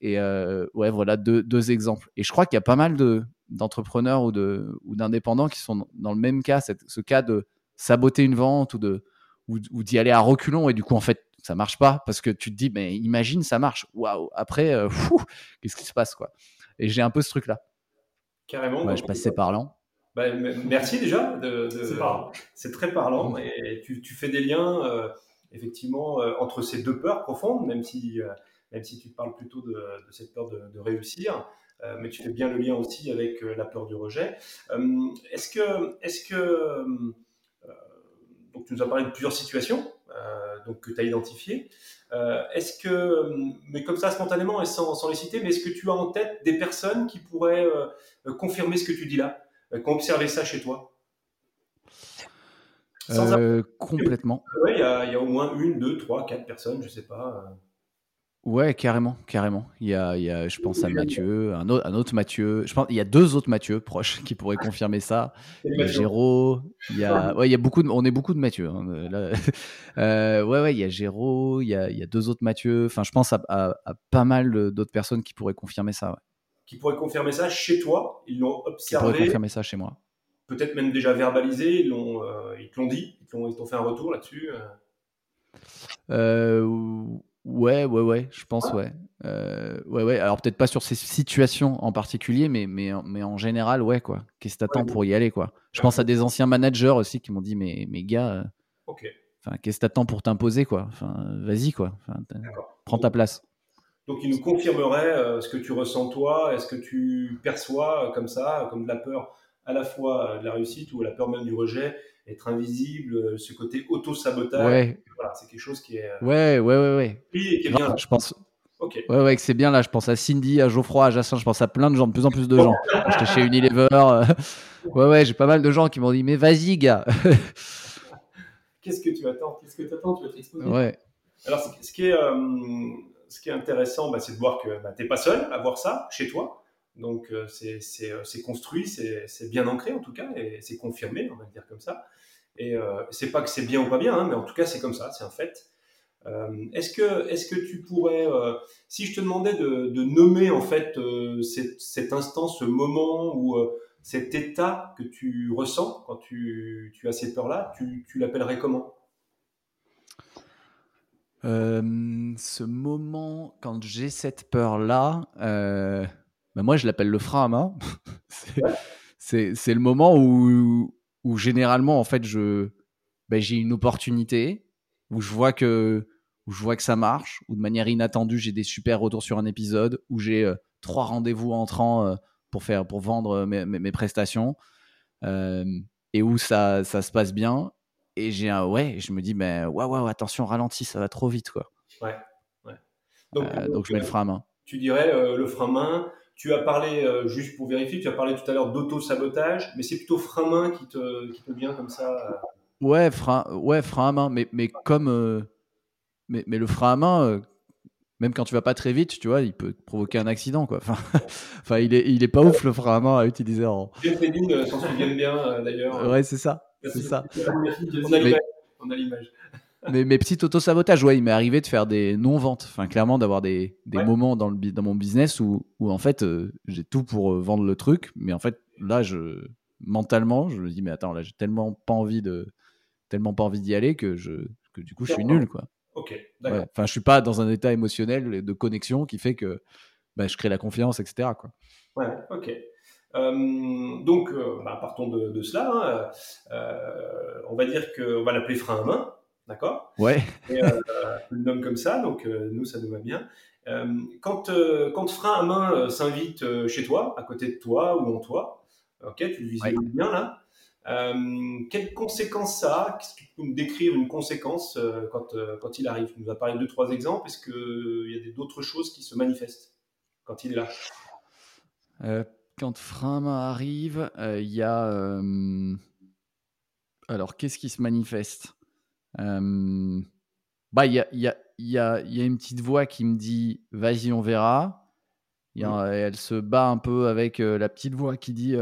et euh, ouais, voilà deux, deux exemples. Et je crois qu'il y a pas mal de, d'entrepreneurs ou, de, ou d'indépendants qui sont dans le même cas, ce cas de saboter une vente ou, de, ou, d'y aller à reculons et du coup, en fait, ça marche pas parce que tu te dis, mais imagine, ça marche. Waouh, après, euh, qu'est-ce qui se passe quoi? Et j'ai un peu ce truc-là. Carrément. je passais parlant. Bah, merci déjà. De, c'est, très parlant et tu, tu, fais des liens euh, effectivement euh, entre ces deux peurs profondes, même si, même si tu parles plutôt de, cette peur de, réussir. Euh, mais tu fais bien le lien aussi avec euh, la peur du rejet. Euh, est-ce que, est-ce que donc tu nous as parlé de plusieurs situations donc que tu as identifiées. est-ce que, mais comme ça spontanément et sans, sans, les citer, mais est-ce que tu as en tête des personnes qui pourraient confirmer ce que tu dis là, qui ont observé ça chez toi? Complètement. Il y, a au moins une, deux, trois, quatre personnes, je ne sais pas. Ouais, carrément, carrément. Il y a, il y a je pense à Mathieu, un autre, un autre Mathieu. Je pense, il y a deux autres Mathieu proches qui pourraient confirmer ça. Il y a Géraud, il y a, ouais, il y a beaucoup de, on est beaucoup de Mathieu. Hein, euh, ouais, ouais, il y a Géraud, il y a, il y a deux autres Mathieu. Enfin, je pense à, à, pas mal d'autres personnes qui pourraient confirmer ça. Qui pourraient confirmer ça chez toi Ils l'ont observé. Qui pourraient confirmer ça chez moi. Peut-être même déjà verbalisé. Ils l'ont, euh, ils te l'ont dit. Ils t'ont fait un retour là-dessus. Euh Ouais, ouais, ouais, je pense, ouais. Euh, ouais, ouais. Alors peut-être pas sur ces situations en particulier, mais, mais, mais en général, ouais, quoi. Qu'est-ce que t'attends pour y aller, quoi? Je pense à des anciens managers aussi qui m'ont dit, mais, mais gars, euh, qu'est-ce que t'attends pour t'imposer, quoi? Enfin, vas-y, quoi. Prends ta place. Donc, il nous confirmerait euh, ce que tu ressens toi, est-ce que tu perçois comme ça, comme de la peur à la fois de la réussite ou la peur même du rejet être invisible, euh, ce côté auto-sabotage. Ouais. Voilà, c'est quelque chose qui est. Euh, ouais, ouais, ouais, ouais. Oui, qui est bien. Je pense. Ok. Ouais, ouais, que c'est bien là. Je pense à Cindy, à Geoffroy, à Jacin. Je pense à plein de gens, de plus en plus de gens. J'étais chez Unilever. Euh, ouais, ouais, j'ai pas mal de gens qui m'ont dit, mais vas-y, gars. Qu'est-ce que tu attends? Qu'est-ce que tu attends Tu vas t'exposer? Ouais. Alors, ce qui est, ce qui est intéressant, bah, c'est de voir que bah, tu n'es pas seul à voir ça chez toi. Donc euh, euh, c'est construit, c'est bien ancré en tout cas, et c'est confirmé, on va le dire comme ça. Et euh, c'est pas que c'est bien ou pas bien, hein, mais en tout cas c'est comme ça, c'est un fait. est-ce que, est que tu pourrais, si je te demandais de, nommer en fait cet, instant, ce moment ou cet état que tu ressens quand tu, as ces peurs-là, tu, tu l'appellerais comment? Ce moment, quand j'ai cette peur-là, bah, moi je l'appelle le frein à main. c'est le moment où, où, généralement en fait je bah, j'ai une opportunité où je vois que où je vois que ça marche, ou de manière inattendue j'ai des super retours sur un épisode, où j'ai euh, trois rendez-vous entrants euh, pour faire pour vendre mes, mes, prestations, euh, et où ça, ça se passe bien. et j'ai un ouais, et je me dis, mais waouh, waouh, attention, ralentis, ça va trop vite, quoi. Ouais, ouais. Donc, donc je mets le frein à main. Tu dirais le frein à main. Tu as parlé, juste pour vérifier, tu as parlé tout à l'heure d'auto-sabotage, mais c'est plutôt frein à main qui te, qui te vient comme ça Ouais, frein, ouais, frein à main, mais, mais comme. mais, mais le frein à main, même quand tu vas pas très vite, tu vois, il peut provoquer un accident, quoi. Enfin, enfin il, est, il est pas ouf le frein à main à utiliser en. Bien s'en souviennent bien euh, d'ailleurs. Ouais, c'est ça. C'est ça. On a l'image. Mais mes petits auto-sabotages, ouais, il m'est arrivé de faire des non-ventes. Enfin, clairement, d'avoir des, des moments dans, le, dans mon business où, où en fait, euh, j'ai tout pour euh, vendre le truc. Mais en fait, là, je, mentalement, je me dis, mais attends, là, j'ai tellement pas envie de, tellement pas envie d'y aller que je, que du coup, je suis nul, quoi. Ok, d'accord. Enfin, je suis pas dans un état émotionnel de connexion qui fait que bah, je crée la confiance, etc. Quoi. Ouais, ok. Euh, donc, euh, bah, partons de, cela. Hein. On va dire qu'on va l'appeler frein à main, d'accord? Ouais. Et, le nomme comme ça, donc nous, ça nous va bien. quand, quand frein à main s'invite chez toi, à côté de toi ou en toi, ok, tu le visualises bien là. Euh, quelles conséquences ça a? Qu'est-ce que tu peux me décrire une conséquence euh, quand, euh, quand il arrive? Tu nous as parlé de deux, trois exemples. Est-ce qu'il y a d'autres choses qui se manifestent quand il est là? Quand Frein arrive, il y a. Alors, qu'est-ce qui se manifeste? Bah, il y a, y, a, y, a, y a une petite voix qui me dit vas-y on verra a, elle se bat un peu avec la petite voix qui dit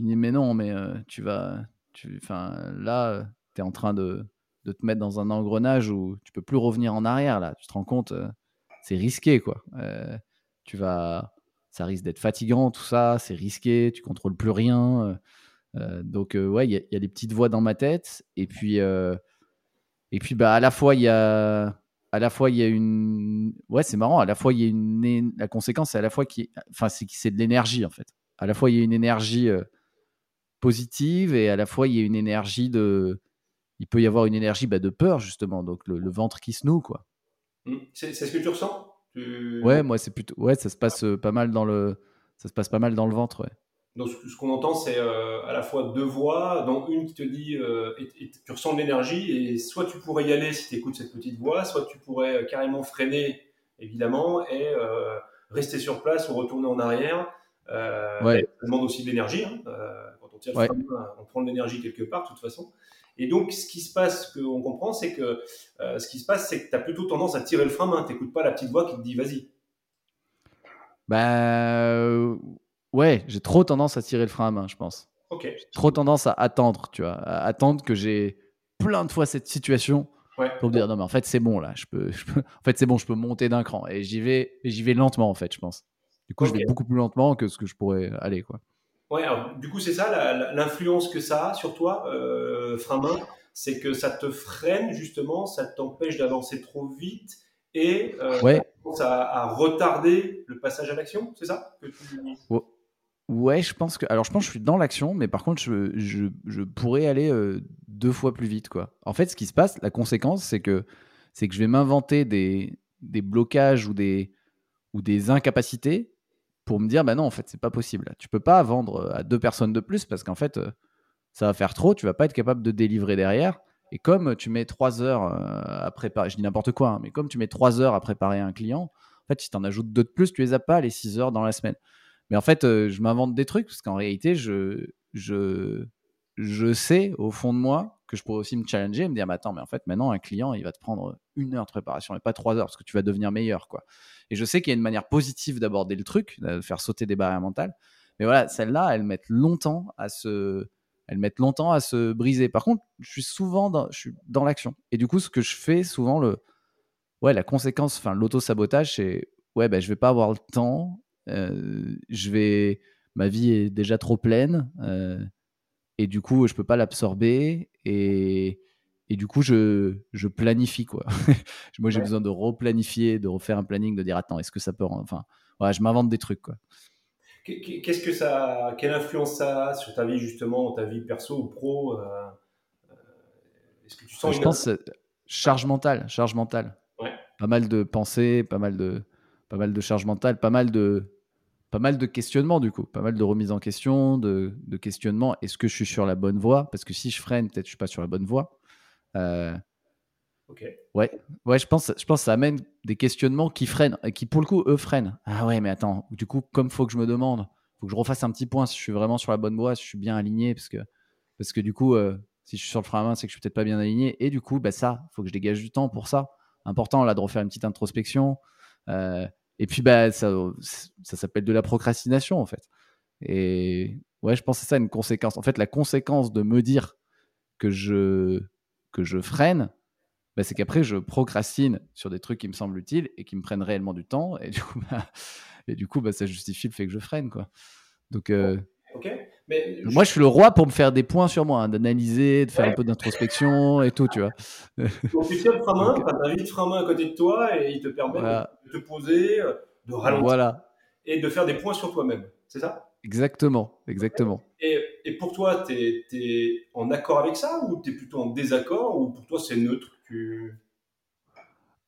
il dit mais non, mais euh, tu vas, tu, là, euh, tu es en train de, de, te mettre dans un engrenage où tu peux plus revenir en arrière là. Tu te rends compte, euh, c'est risqué quoi. tu vas, ça risque d'être fatigant tout ça, c'est risqué, tu contrôles plus rien. donc ouais, il y, y, a des petites voix dans ma tête et puis et puis bah à la fois il y a à la fois il y a une ouais c'est marrant à la fois il y a une la conséquence c'est à la fois qui enfin c'est c'est de l'énergie en fait. À la fois il y a une énergie positive et à la fois il y a une énergie de il peut y avoir une énergie bah, de peur justement. Donc le, ventre qui se noue quoi. Mmh. c'est ce que tu ressens? Ouais moi c'est plutôt ouais ça se passe euh, pas mal dans le ça se passe pas mal dans le ventre ouais donc ce qu'on entend c'est euh, à la fois deux voix dont une qui te dit euh, et, tu ressens de l'énergie et soit tu pourrais y aller si tu écoutes cette petite voix soit tu pourrais carrément freiner évidemment et rester sur place ou retourner en arrière ouais. ça demande aussi de l'énergie hein, on prend de l'énergie quelque part, de toute façon. Et donc, ce qui se passe, ce qu'on comprend, c'est que euh, ce qui se passe, c'est que tu as plutôt tendance à tirer le frein main. Tu n'écoutes pas la petite voix qui te dit vas-y. Bah, ouais, j'ai trop tendance à tirer le frein à main, je pense. Ok. trop tendance à attendre, tu vois, à attendre que j'ai plein de fois cette situation pour me dire non, mais en fait, c'est bon là, je peux, en fait, c'est bon, je peux monter d'un cran. Et j'y vais, j'y vais lentement, en fait, je pense. Du coup, je vais beaucoup plus lentement que ce que je pourrais aller, quoi. Ouais, alors, du coup, c'est ça l'influence que ça a sur toi, euh, frein main, c'est que ça te freine justement, ça t'empêche d'avancer trop vite et euh, ouais. ça à, retarder le passage à l'action, c'est ça Ouais, je pense que. Alors, je pense que je suis dans l'action, mais par contre, je, je, je pourrais aller euh, deux fois plus vite, quoi. En fait, ce qui se passe, la conséquence, c'est que, c'est que je vais m'inventer des, des blocages ou des, ou des incapacités pour me dire bah non en fait c'est pas possible tu peux pas vendre euh, à deux personnes de plus parce qu'en fait euh, ça va faire trop tu vas pas être capable de délivrer derrière et comme tu mets trois heures à préparer je dis n'importe quoi hein, mais comme tu mets trois heures à préparer un client en fait si tu en ajoutes deux de plus tu les as pas les six heures dans la semaine mais en fait je m'invente des trucs parce qu'en réalité je je je sais au fond de moi que je pourrais aussi me challenger et me dire mais attends mais en fait maintenant un client il va te prendre une heure de préparation et pas trois heures parce que tu vas devenir meilleur quoi et je sais qu'il y a une manière positive d'aborder le truc, de faire sauter des barrières mentales. Mais voilà, celles-là, elles mettent longtemps à se, elles mettent longtemps à se briser. Par contre, je suis souvent dans, je suis dans l'action. Et du coup, ce que je fais souvent, le, ouais, la conséquence, enfin, l'auto-sabotage, c'est, ouais, ben, je vais pas avoir le temps. Euh, je vais, ma vie est déjà trop pleine. Euh, et du coup, je peux pas l'absorber. Et, et du coup, je, je planifie, quoi. Moi, j'ai besoin de replanifier, de refaire un planning, de dire, attends, est-ce que ça peut... Enfin, voilà, je m'invente des trucs, quoi. Qu'est-ce que ça, quelle influence ça a sur ta vie justement, ta vie perso ou pro euh, Est-ce que tu sens Je pense charge mentale, charge mentale. Ouais. Pas mal de pensées, pas mal de, pas mal de charge mentale, pas mal de, pas mal de questionnements du coup, pas mal de remises en question, de, de questionnements. Est-ce que je suis sur la bonne voie? Parce que si je freine, peut-être je suis pas sur la bonne voie. ok. Ouais, ouais, je pense, je pense que ça amène des questionnements qui freinent, qui pour le coup eux freinent. Ah ouais, mais attends, du coup, comme faut que je me demande, faut que je refasse un petit point si je suis vraiment sur la bonne voie, si je suis bien aligné, parce que, parce que du coup, si je suis sur le frein à main, c'est que je suis peut-être pas bien aligné. Et du coup, bah ça, faut que je dégage du temps pour ça. Important là de refaire une petite introspection. Et puis bah ça, ça s'appelle de la procrastination en fait. Et ouais, je pense que c'est ça une conséquence. En fait, la conséquence de me dire que je, que je freine, bah, c'est qu'après, je procrastine sur des trucs qui me semblent utiles et qui me prennent réellement du temps. Et du coup, bah, et du coup bah, ça justifie le fait que je freine. Quoi. Donc, euh, Mais moi, je suis le roi pour me faire des points sur moi, hein, d'analyser, de faire un peu d'introspection et tout, tu vois. Donc, tu tiens le frein main, tu as un vide frein main à côté de toi et il te permet de te poser, de ralentir voilà. et de faire des points sur toi-même. C'est ça? Exactement, exactement. Et, et pour toi, tu es, es, en accord avec ça ou tu es plutôt en désaccord ou pour toi c'est neutre? Tu...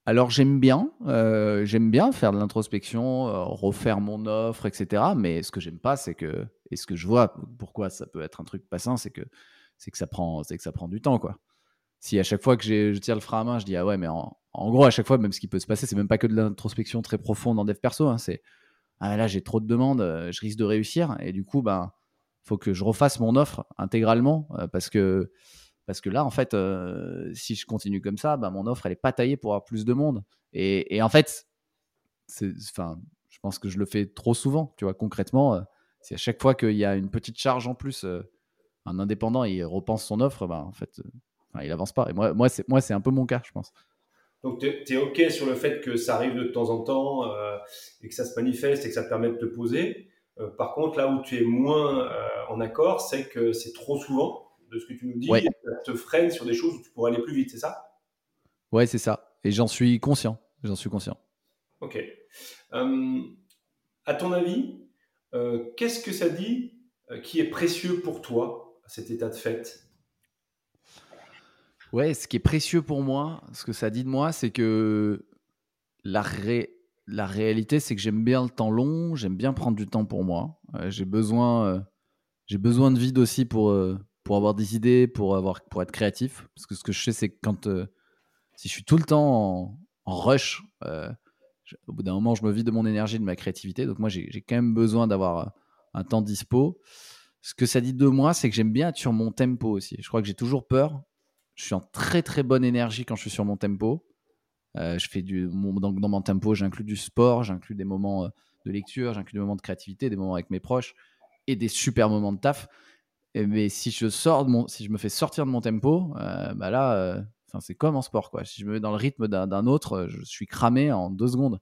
Alors j'aime bien, euh, j'aime bien faire de l'introspection, euh, refaire mon offre, etc. Mais ce que j'aime pas, c'est que et ce que je vois, pourquoi ça peut être un truc pas sain, c'est que c'est que ça prend, c'est que ça prend du temps, quoi. Si à chaque fois que je tire le frein à main, je dis ah ouais, mais en, gros à chaque fois, même ce qui peut se passer, c'est même pas que de l'introspection très profonde en dev perso, hein, c'est ah là j'ai trop de demandes, euh, je risque de réussir et du coup ben faut que je refasse mon offre intégralement parce que parce que là en fait euh, si je continue comme ça, ben, mon offre elle est pas taillée pour avoir plus de monde et, en fait enfin je pense que je le fais trop souvent, tu vois concrètement si à chaque fois qu'il y a une petite charge en plus un indépendant il repense son offre, ben, en fait il avance pas et moi moi c'est un peu mon cas je pense. Donc, tu es, OK sur le fait que ça arrive de temps en temps euh, et que ça se manifeste et que ça te permet de te poser. Euh, par contre, là où tu es moins euh, en accord, c'est que c'est trop souvent, de ce que tu nous dis, ça te freine sur des choses où tu pourrais aller plus vite, c'est ça? Ouais, c'est ça. Et j'en suis conscient. J'en suis conscient. Ok. à ton avis, qu'est-ce que ça dit qui est précieux pour toi, cet état de fait? Ouais, ce qui est précieux pour moi, ce que ça dit de moi, c'est que la, la réalité, c'est que j'aime bien le temps long, j'aime bien prendre du temps pour moi. Euh, j'ai besoin, euh, j'ai besoin de vide aussi pour, euh, pour avoir des idées, pour, avoir, pour être créatif. Parce que ce que je sais, c'est que quand si je suis tout le temps en, rush, au bout d'un moment, je me vide de mon énergie, de ma créativité. Donc moi, j'ai quand même besoin d'avoir un temps dispo. Ce que ça dit de moi, c'est que j'aime bien être sur mon tempo aussi. Je crois que j'ai toujours peur je suis en très très bonne énergie quand je suis sur mon tempo. Euh, je fais du, dans, mon tempo, j'inclus du sport, j'inclus des moments euh, de lecture, j'inclus des moments de créativité, des moments avec mes proches et des super moments de taf. Mais si je me fais sortir de mon tempo, euh, bah là, c'est comme en sport quoi. Si je me mets dans le rythme d'un autre, je suis cramé en deux secondes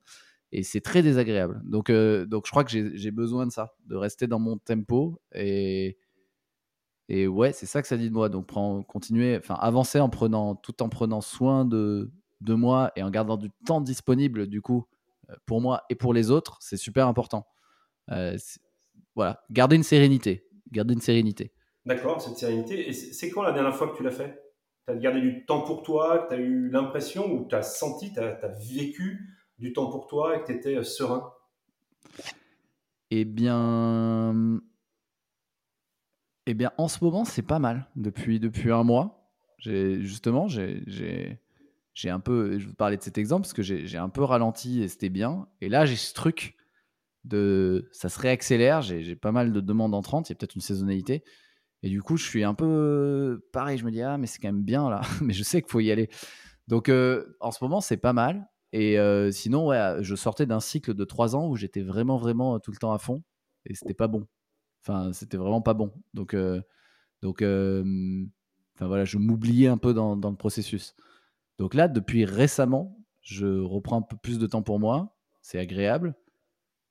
et c'est très désagréable. Donc, donc je crois que j'ai besoin de ça, de rester dans mon tempo et et ouais, c'est ça que ça dit de moi. Donc, continuer, enfin, avancer en prenant, tout en prenant soin de, de moi et en gardant du temps disponible, du coup, euh, pour moi et pour les autres, c'est super important. Euh, voilà, garder une sérénité. Garder une sérénité. D'accord, cette sérénité. Et c'est quand la dernière fois que tu l'as fait? Tu as gardé du temps pour toi, que tu as eu l'impression ou tu as senti, tu as, vécu du temps pour toi et que tu étais euh, serein? Eh bien, eh bien, en ce moment, c'est pas mal. Depuis, depuis un mois, j'ai justement, j'ai un peu. Je vous parlais de cet exemple parce que j'ai un peu ralenti et c'était bien. Et là, j'ai ce truc de. Ça se réaccélère. J'ai pas mal de demandes entrantes. Il y a peut-être une saisonnalité. Et du coup, je suis un peu. Pareil, je me dis, ah, mais c'est quand même bien là. mais je sais qu'il faut y aller. Donc, euh, en ce moment, c'est pas mal. Et euh, sinon, ouais, je sortais d'un cycle de trois ans où j'étais vraiment, vraiment tout le temps à fond. Et c'était pas bon. Enfin, c'était vraiment pas bon. Donc, euh, donc enfin voilà, je m'oubliais un peu dans, dans, le processus. Donc là, depuis récemment, je reprends un peu plus de temps pour moi. C'est agréable,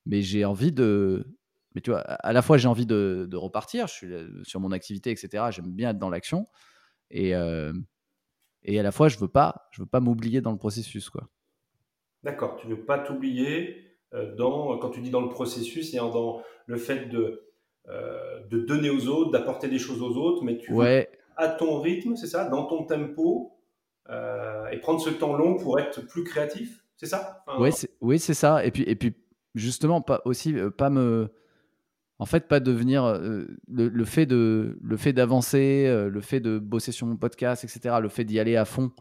mais j'ai envie de. Mais tu vois, à la fois j'ai envie de, de, repartir. Je suis sur mon activité, etc. J'aime bien être dans l'action, et et à la fois je veux pas, je veux pas m'oublier dans le processus, quoi. D'accord. Tu veux pas t'oublier dans quand tu dis dans le processus, et dans le fait de euh, de donner aux autres, d'apporter des choses aux autres, mais tu ouais. à ton rythme, c'est ça, dans ton tempo, euh, et prendre ce temps long pour être plus créatif, c'est ça? Ouais, Oui, c'est ça. Et puis, et puis justement, pas aussi, euh, pas me. En fait, pas devenir euh, le, fait de le fait d'avancer, euh, le fait de bosser sur mon podcast, etc. Le fait d'y aller à fond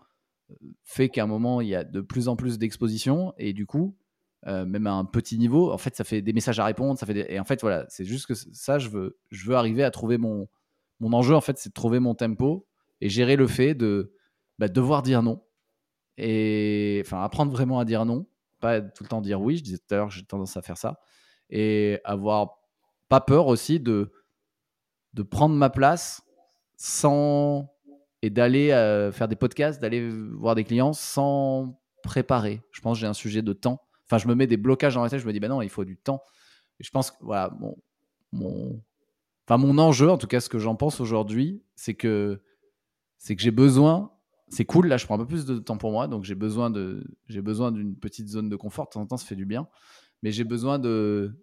euh, fait qu'à un moment il y a de plus en plus d'expositions et du coup, même à un petit niveau, en fait, ça fait des messages à répondre, ça fait et en fait voilà, c'est juste que ça, je veux je veux arriver à trouver mon mon enjeu en fait, c'est de trouver mon tempo et gérer le fait de bah, devoir dire non et enfin apprendre vraiment à dire non, pas tout le temps dire oui. Je disais tout à l'heure, j'ai tendance à faire ça et avoir pas peur aussi de, de prendre ma place sans et d'aller euh, faire des podcasts, d'aller voir des clients sans préparer. Je pense que j'ai un sujet de temps. Enfin, je me mets des blocages dans la tête. Je me dis, ben non, il faut du temps. Je pense que voilà, mon, mon, enfin, mon enjeu, en tout cas, ce que j'en pense aujourd'hui, c'est que c'est que j'ai besoin. C'est cool, là, je prends un peu plus de temps pour moi, donc j'ai besoin de, j'ai besoin d'une petite zone de confort. De temps en temps, ça fait du bien, mais j'ai besoin de,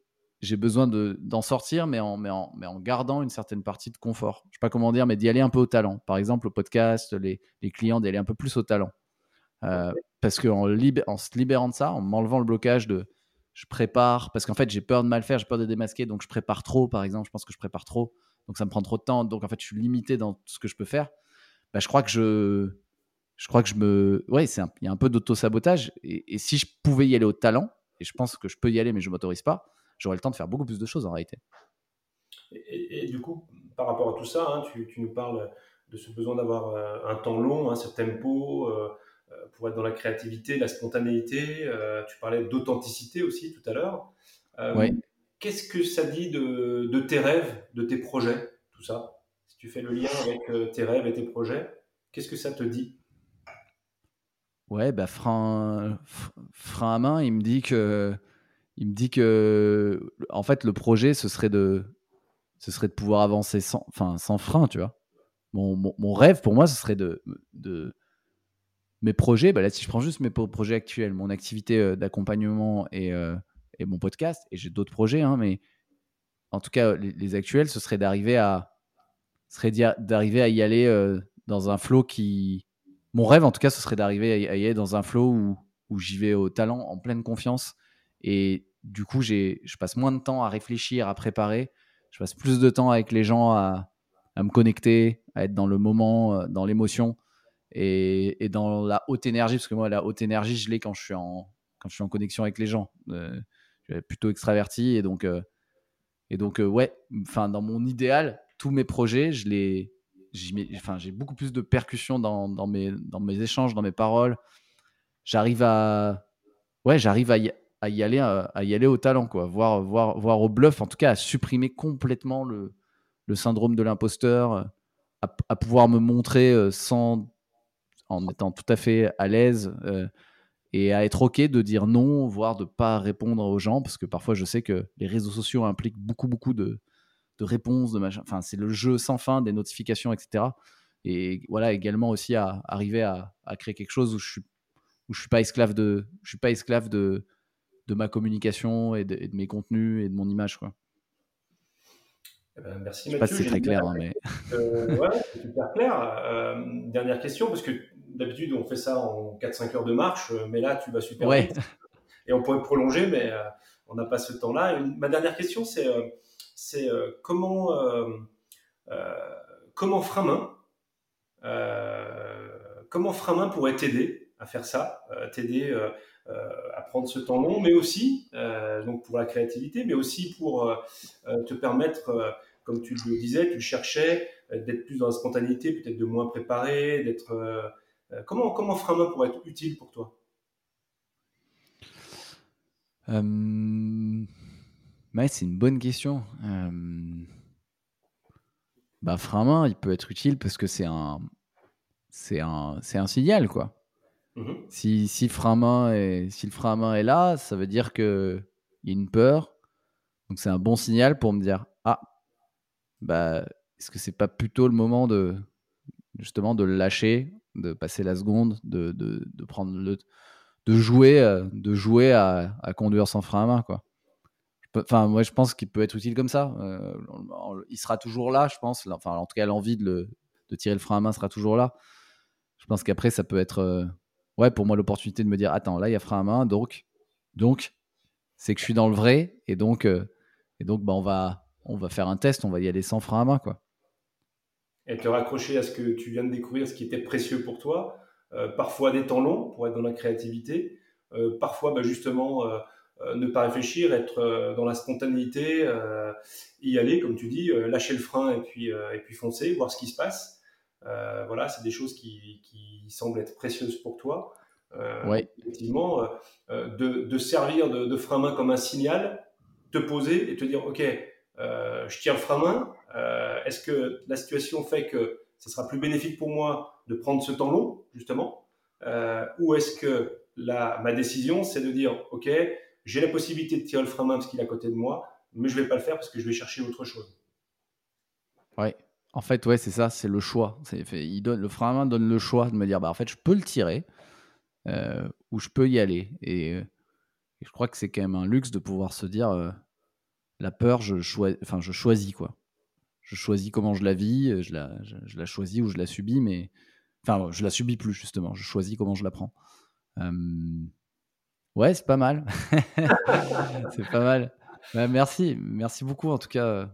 j'ai besoin d'en sortir, mais en, mais, en, mais en gardant une certaine partie de confort. Je sais pas comment dire, mais d'y aller un peu au talent. Par exemple, au podcast, les, les clients, d'y aller un peu plus au talent. Euh, parce qu'en en se libérant de ça, en m'enlevant le blocage de je prépare, parce qu'en fait j'ai peur de mal faire, j'ai peur de démasquer, donc je prépare trop, par exemple, je pense que je prépare trop, donc ça me prend trop de temps, donc en fait je suis limité dans ce que je peux faire. Bah, je crois que je, je crois que je me, ouais, il y a un peu d'auto sabotage, et, et, si je pouvais y aller au talent, et je pense que je peux y aller, mais je m'autorise pas, j'aurais le temps de faire beaucoup plus de choses en réalité. Et, du coup, par rapport à tout ça, hein, tu, nous parles de ce besoin d'avoir euh, un temps long, hein, ce tempo, euh, euh, pour être dans la créativité, la spontanéité. tu parlais d'authenticité aussi tout à l'heure. Qu'est-ce que ça dit de, de, tes rêves, de tes projets, tout ça? Si tu fais le lien avec tes rêves et tes projets, qu'est-ce que ça te dit? Ouais, bah, frein, frein à main, il me dit que il me dit que en fait le projet ce serait de pouvoir avancer sans sans frein tu vois. Mon, rêve pour moi ce serait de, mes projets bah là si je prends juste mes projets actuels mon activité euh, d'accompagnement et, euh, et, mon podcast et j'ai d'autres projets hein, mais en tout cas les, actuels ce serait d'arriver à d'arriver à y aller euh, dans un flow qui mon rêve en tout cas ce serait d'arriver à y aller dans un flow où, où j'y vais au talent en pleine confiance et du coup, je passe moins de temps à réfléchir, à préparer. Je passe plus de temps avec les gens à, me connecter, à être dans le moment, euh, dans l'émotion et, dans la haute énergie. Parce que moi, la haute énergie, je l'ai quand je suis en, quand je suis en connexion avec les gens. Euh, je suis plutôt extraverti et donc, euh, et donc ouais, enfin, dans mon idéal, tous mes projets, je les, enfin, j'ai beaucoup plus de percussion dans, dans, mes, dans mes échanges, dans mes paroles. J'arrive à, ouais, j'arrive à, à y aller, à, y aller au talent, quoi. Voir, voir, voir au bluff, en tout cas, à supprimer complètement le, syndrome de l'imposteur, à, pouvoir me montrer euh, sans, en étant tout à fait à l'aise euh, et à être ok de dire non, voire de pas répondre aux gens, parce que parfois je sais que les réseaux sociaux impliquent beaucoup, beaucoup de, réponses, de machin. Enfin, c'est le jeu sans fin des notifications, etc. Et voilà, également aussi à arriver à, à créer quelque chose où je suis suis pas esclave de je suis pas esclave de de ma communication et de, mes contenus et de mon image. Quoi. Eh ben, merci. Je sais pas si c'est très clair, hein, mais. Euh, ouais, c'est super clair. Euh, dernière question, parce que d'habitude on fait ça en 4-5 heures de marche, euh, mais là tu vas super ouais. vite. Et on pourrait prolonger, mais on n'a pas ce temps-là. Ma dernière question, c'est c'est comment comment Framain comment Framain pourrait t'aider à faire ça, t'aider à prendre ce temps long, mais aussi euh, donc pour la créativité, mais aussi pour euh, te permettre, comme tu le disais, tu cherchais, d'être plus dans la spontanéité, peut-être de moins préparé, d'être comment comment Frama pourrait être utile pour toi? C'est une bonne question. Bah, Frama, il peut être utile parce que c'est un, c'est un, c'est un signal, quoi. Mhm. Si, si, est, si le frein à main est là, ça veut dire qu'il y a une peur. Donc c'est un bon signal pour me dire Ah, bah, est-ce que c'est pas plutôt le moment de justement de lâcher, de passer la seconde, de, de, de prendre le, de jouer, euh, de jouer à, à, conduire sans frein à main, quoi. Enfin, moi, je pense qu'il peut être utile comme ça. Euh, il sera toujours là, je pense. Enfin, en tout cas, l'envie de, le, de tirer le frein à main sera toujours là. Je pense qu'après, ça peut être euh, ouais, pour moi, l'opportunité de me dire, attends, là, il y a frein à main, donc, donc, c'est que je suis dans le vrai, et donc, euh, et donc, bah, on va, on va faire un test, on va y aller sans frein à main, quoi. Et te raccrocher à ce que tu viens de découvrir, ce qui était précieux pour toi. Euh, parfois des temps longs pour être dans la créativité. Euh, parfois, bah, justement, ne pas réfléchir, être dans la spontanéité, y aller, comme tu dis, lâcher le frein et puis, et puis foncer, voir ce qui se passe. Voilà, c'est des choses qui, qui, semblent être précieuses pour toi. ouais. Effectivement, de, de, servir de, de frein main comme un signal, te poser et te dire, OK, euh, je tire le frein à main. Euh, est-ce que la situation fait que ce sera plus bénéfique pour moi de prendre ce temps long, justement euh, Ou est-ce que la, ma décision, c'est de dire, OK, j'ai la possibilité de tirer le frein à main parce qu'il est à côté de moi, mais je ne vais pas le faire parce que je vais chercher autre chose Ouais. En fait, ouais, c'est ça, c'est le choix. le frein à main donne le choix de me dire, bah, en fait, je peux le tirer ou je peux y aller. Et, je crois que c'est quand même un luxe de pouvoir se dire, la peur, je, choisis, je choisis quoi. Je choisis comment je la vis, je la, je, la choisis ou je la subis, mais enfin, je la subis plus justement. Je choisis comment je la prends. Ouais, c'est pas mal. c'est pas mal. Bah, merci, merci beaucoup en tout cas.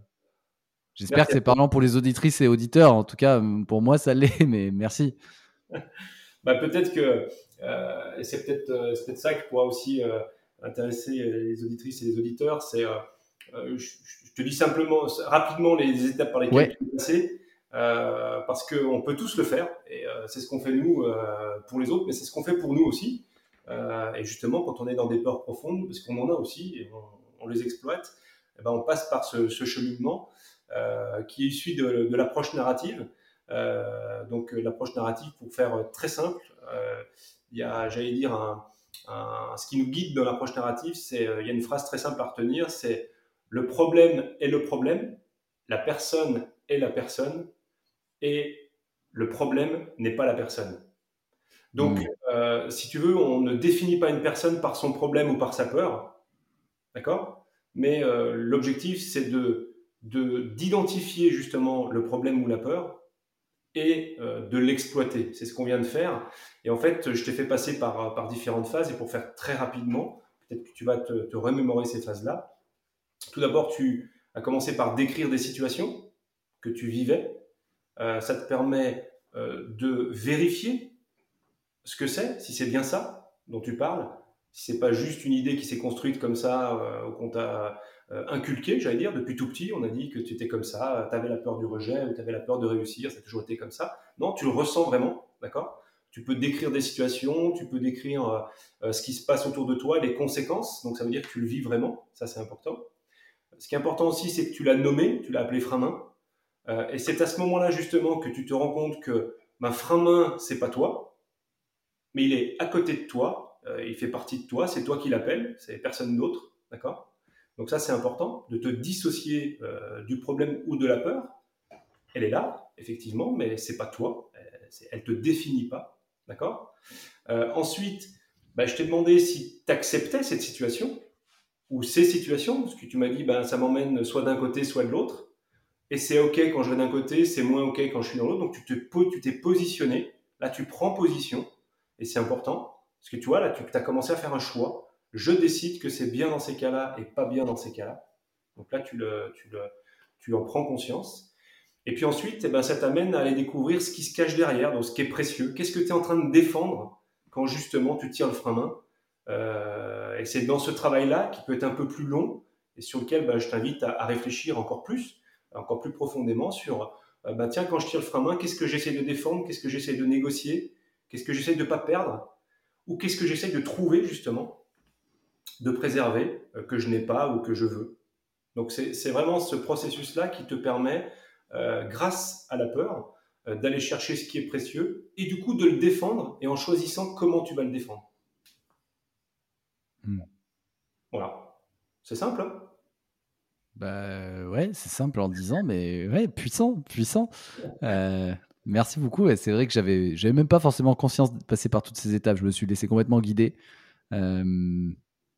J'espère que c'est parlant pour les auditrices et auditeurs. En tout cas, pour moi, ça l'est, mais merci. bah, peut-être que euh, c'est peut-être euh, peut ça qui pourra aussi euh, intéresser les auditrices et les auditeurs. C'est euh, je, te dis simplement, rapidement, les étapes par lesquelles tu peux passer. Euh, parce qu'on peut tous le faire, et euh, c'est ce qu'on fait nous pour les autres, mais c'est ce qu'on fait pour nous aussi. et justement, quand on est dans des peurs profondes, parce qu'on en a aussi, et on, les exploite, eh ben, on passe par ce, cheminement qui est issu de, l'approche narrative. donc l'approche narrative, pour faire très simple, il y a, j'allais dire, un, ce qui nous guide dans l'approche narrative, c'est il y a une phrase très simple à retenir, c'est le problème est le problème, la personne est la personne, et le problème n'est pas la personne. Donc, mmh. euh, si tu veux, on ne définit pas une personne par son problème ou par sa peur, d'accord? Mais euh, l'objectif, c'est de d'identifier justement le problème ou la peur et euh, de l'exploiter. C'est ce qu'on vient de faire. Et en fait, je t'ai fait passer par, par différentes phases. Et pour faire très rapidement, peut-être que tu vas te, remémorer ces phases-là. Tout d'abord, tu as commencé par décrire des situations que tu vivais. Euh, ça te permet euh, de vérifier ce que c'est, si c'est bien ça dont tu parles, si c'est pas juste une idée qui s'est construite comme ça, euh, qu'on t'a inculqué, j'allais dire, depuis tout petit, on a dit que tu étais comme ça, tu avais la peur du rejet, tu avais la peur de réussir, ça a toujours été comme ça. Non, tu le ressens vraiment, d'accord? Tu peux décrire des situations, tu peux décrire ce qui se passe autour de toi, les conséquences, donc ça veut dire que tu le vis vraiment, ça c'est important. Ce qui est important aussi, c'est que tu l'as nommé, tu l'as appelé frein-main. Euh, et c'est à ce moment-là, justement, que tu te rends compte que ma frein-main, c'est pas toi, mais il est à côté de toi, euh, il fait partie de toi, c'est toi qui l'appelles, c'est personne d'autre, d'accord? Donc ça, c'est important, de te dissocier euh, du problème ou de la peur. Elle est là, effectivement, mais c'est pas toi, elle te définit pas, d'accord? Ensuite, ben, je t'ai demandé si tu acceptais cette situation, ou ces situations, parce que tu m'as dit, ben, ça m'emmène soit d'un côté, soit de l'autre. Et c'est OK quand je vais d'un côté, c'est moins OK quand je suis dans l'autre. Donc tu t'es positionné, là tu prends position, et c'est important, parce que tu vois, là tu as commencé à faire un choix. Je décide que c'est bien dans ces cas-là et pas bien dans ces cas-là. Donc là, tu, en prends conscience. Et puis ensuite, eh ben, ça t'amène à aller découvrir ce qui se cache derrière, donc ce qui est précieux. Qu'est-ce que tu es en train de défendre quand justement tu tires le frein-main euh, et c'est dans ce travail-là, qui peut être un peu plus long, et sur lequel bah, je t'invite à, réfléchir encore plus, encore plus profondément sur, euh, bah, tiens, quand je tire le frein main, qu'est-ce que j'essaie de défendre, qu'est-ce que j'essaie de négocier, qu'est-ce que j'essaie de ne pas perdre, ou qu'est-ce que j'essaie de trouver justement, de préserver, euh, que je n'ai pas ou que je veux? Donc c'est vraiment ce processus-là qui te permet, grâce à la peur, d'aller chercher ce qui est précieux, et du coup de le défendre, et en choisissant comment tu vas le défendre. Hmm. Voilà. C'est simple. Hein? Bah ouais, c'est simple en disant, mais ouais, puissant, puissant. Euh, merci beaucoup. Et c'est vrai que j'avais, j'avais même pas forcément conscience de passer par toutes ces étapes. Je me suis laissé complètement guider. Euh,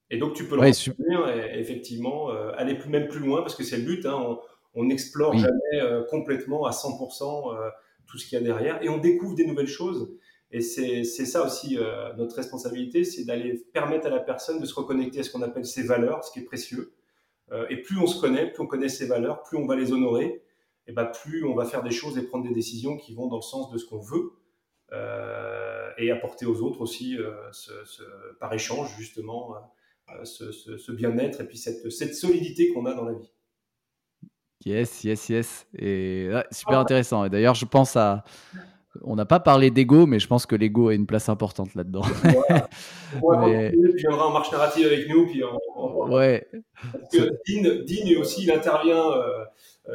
et donc tu peux le et, effectivement euh, aller plus, même plus loin parce que c'est le but. Hein. on n'explore jamais complètement à 100% tout ce qu'il y a derrière et on découvre des nouvelles choses. Et c'est ça aussi euh, notre responsabilité, c'est d'aller permettre à la personne de se reconnecter à ce qu'on appelle ses valeurs, ce qui est précieux, et plus on se connaît, plus on connaît ses valeurs, plus on va les honorer, et bah, plus on va faire des choses et prendre des décisions qui vont dans le sens de ce qu'on veut. et apporter aux autres aussi, par échange, justement, ce, bien-être et puis cette, cette solidité qu'on a dans la vie. Yes, yes, yes. Et super intéressant. Et d'ailleurs, je pense à. On n'a pas parlé d'ego, mais je pense que l'ego a une place importante là-dedans. Ouais. mais... Puis viendra en marche narrative avec nous. Puis Ouais. Parce que Dean, aussi, il intervient euh, euh,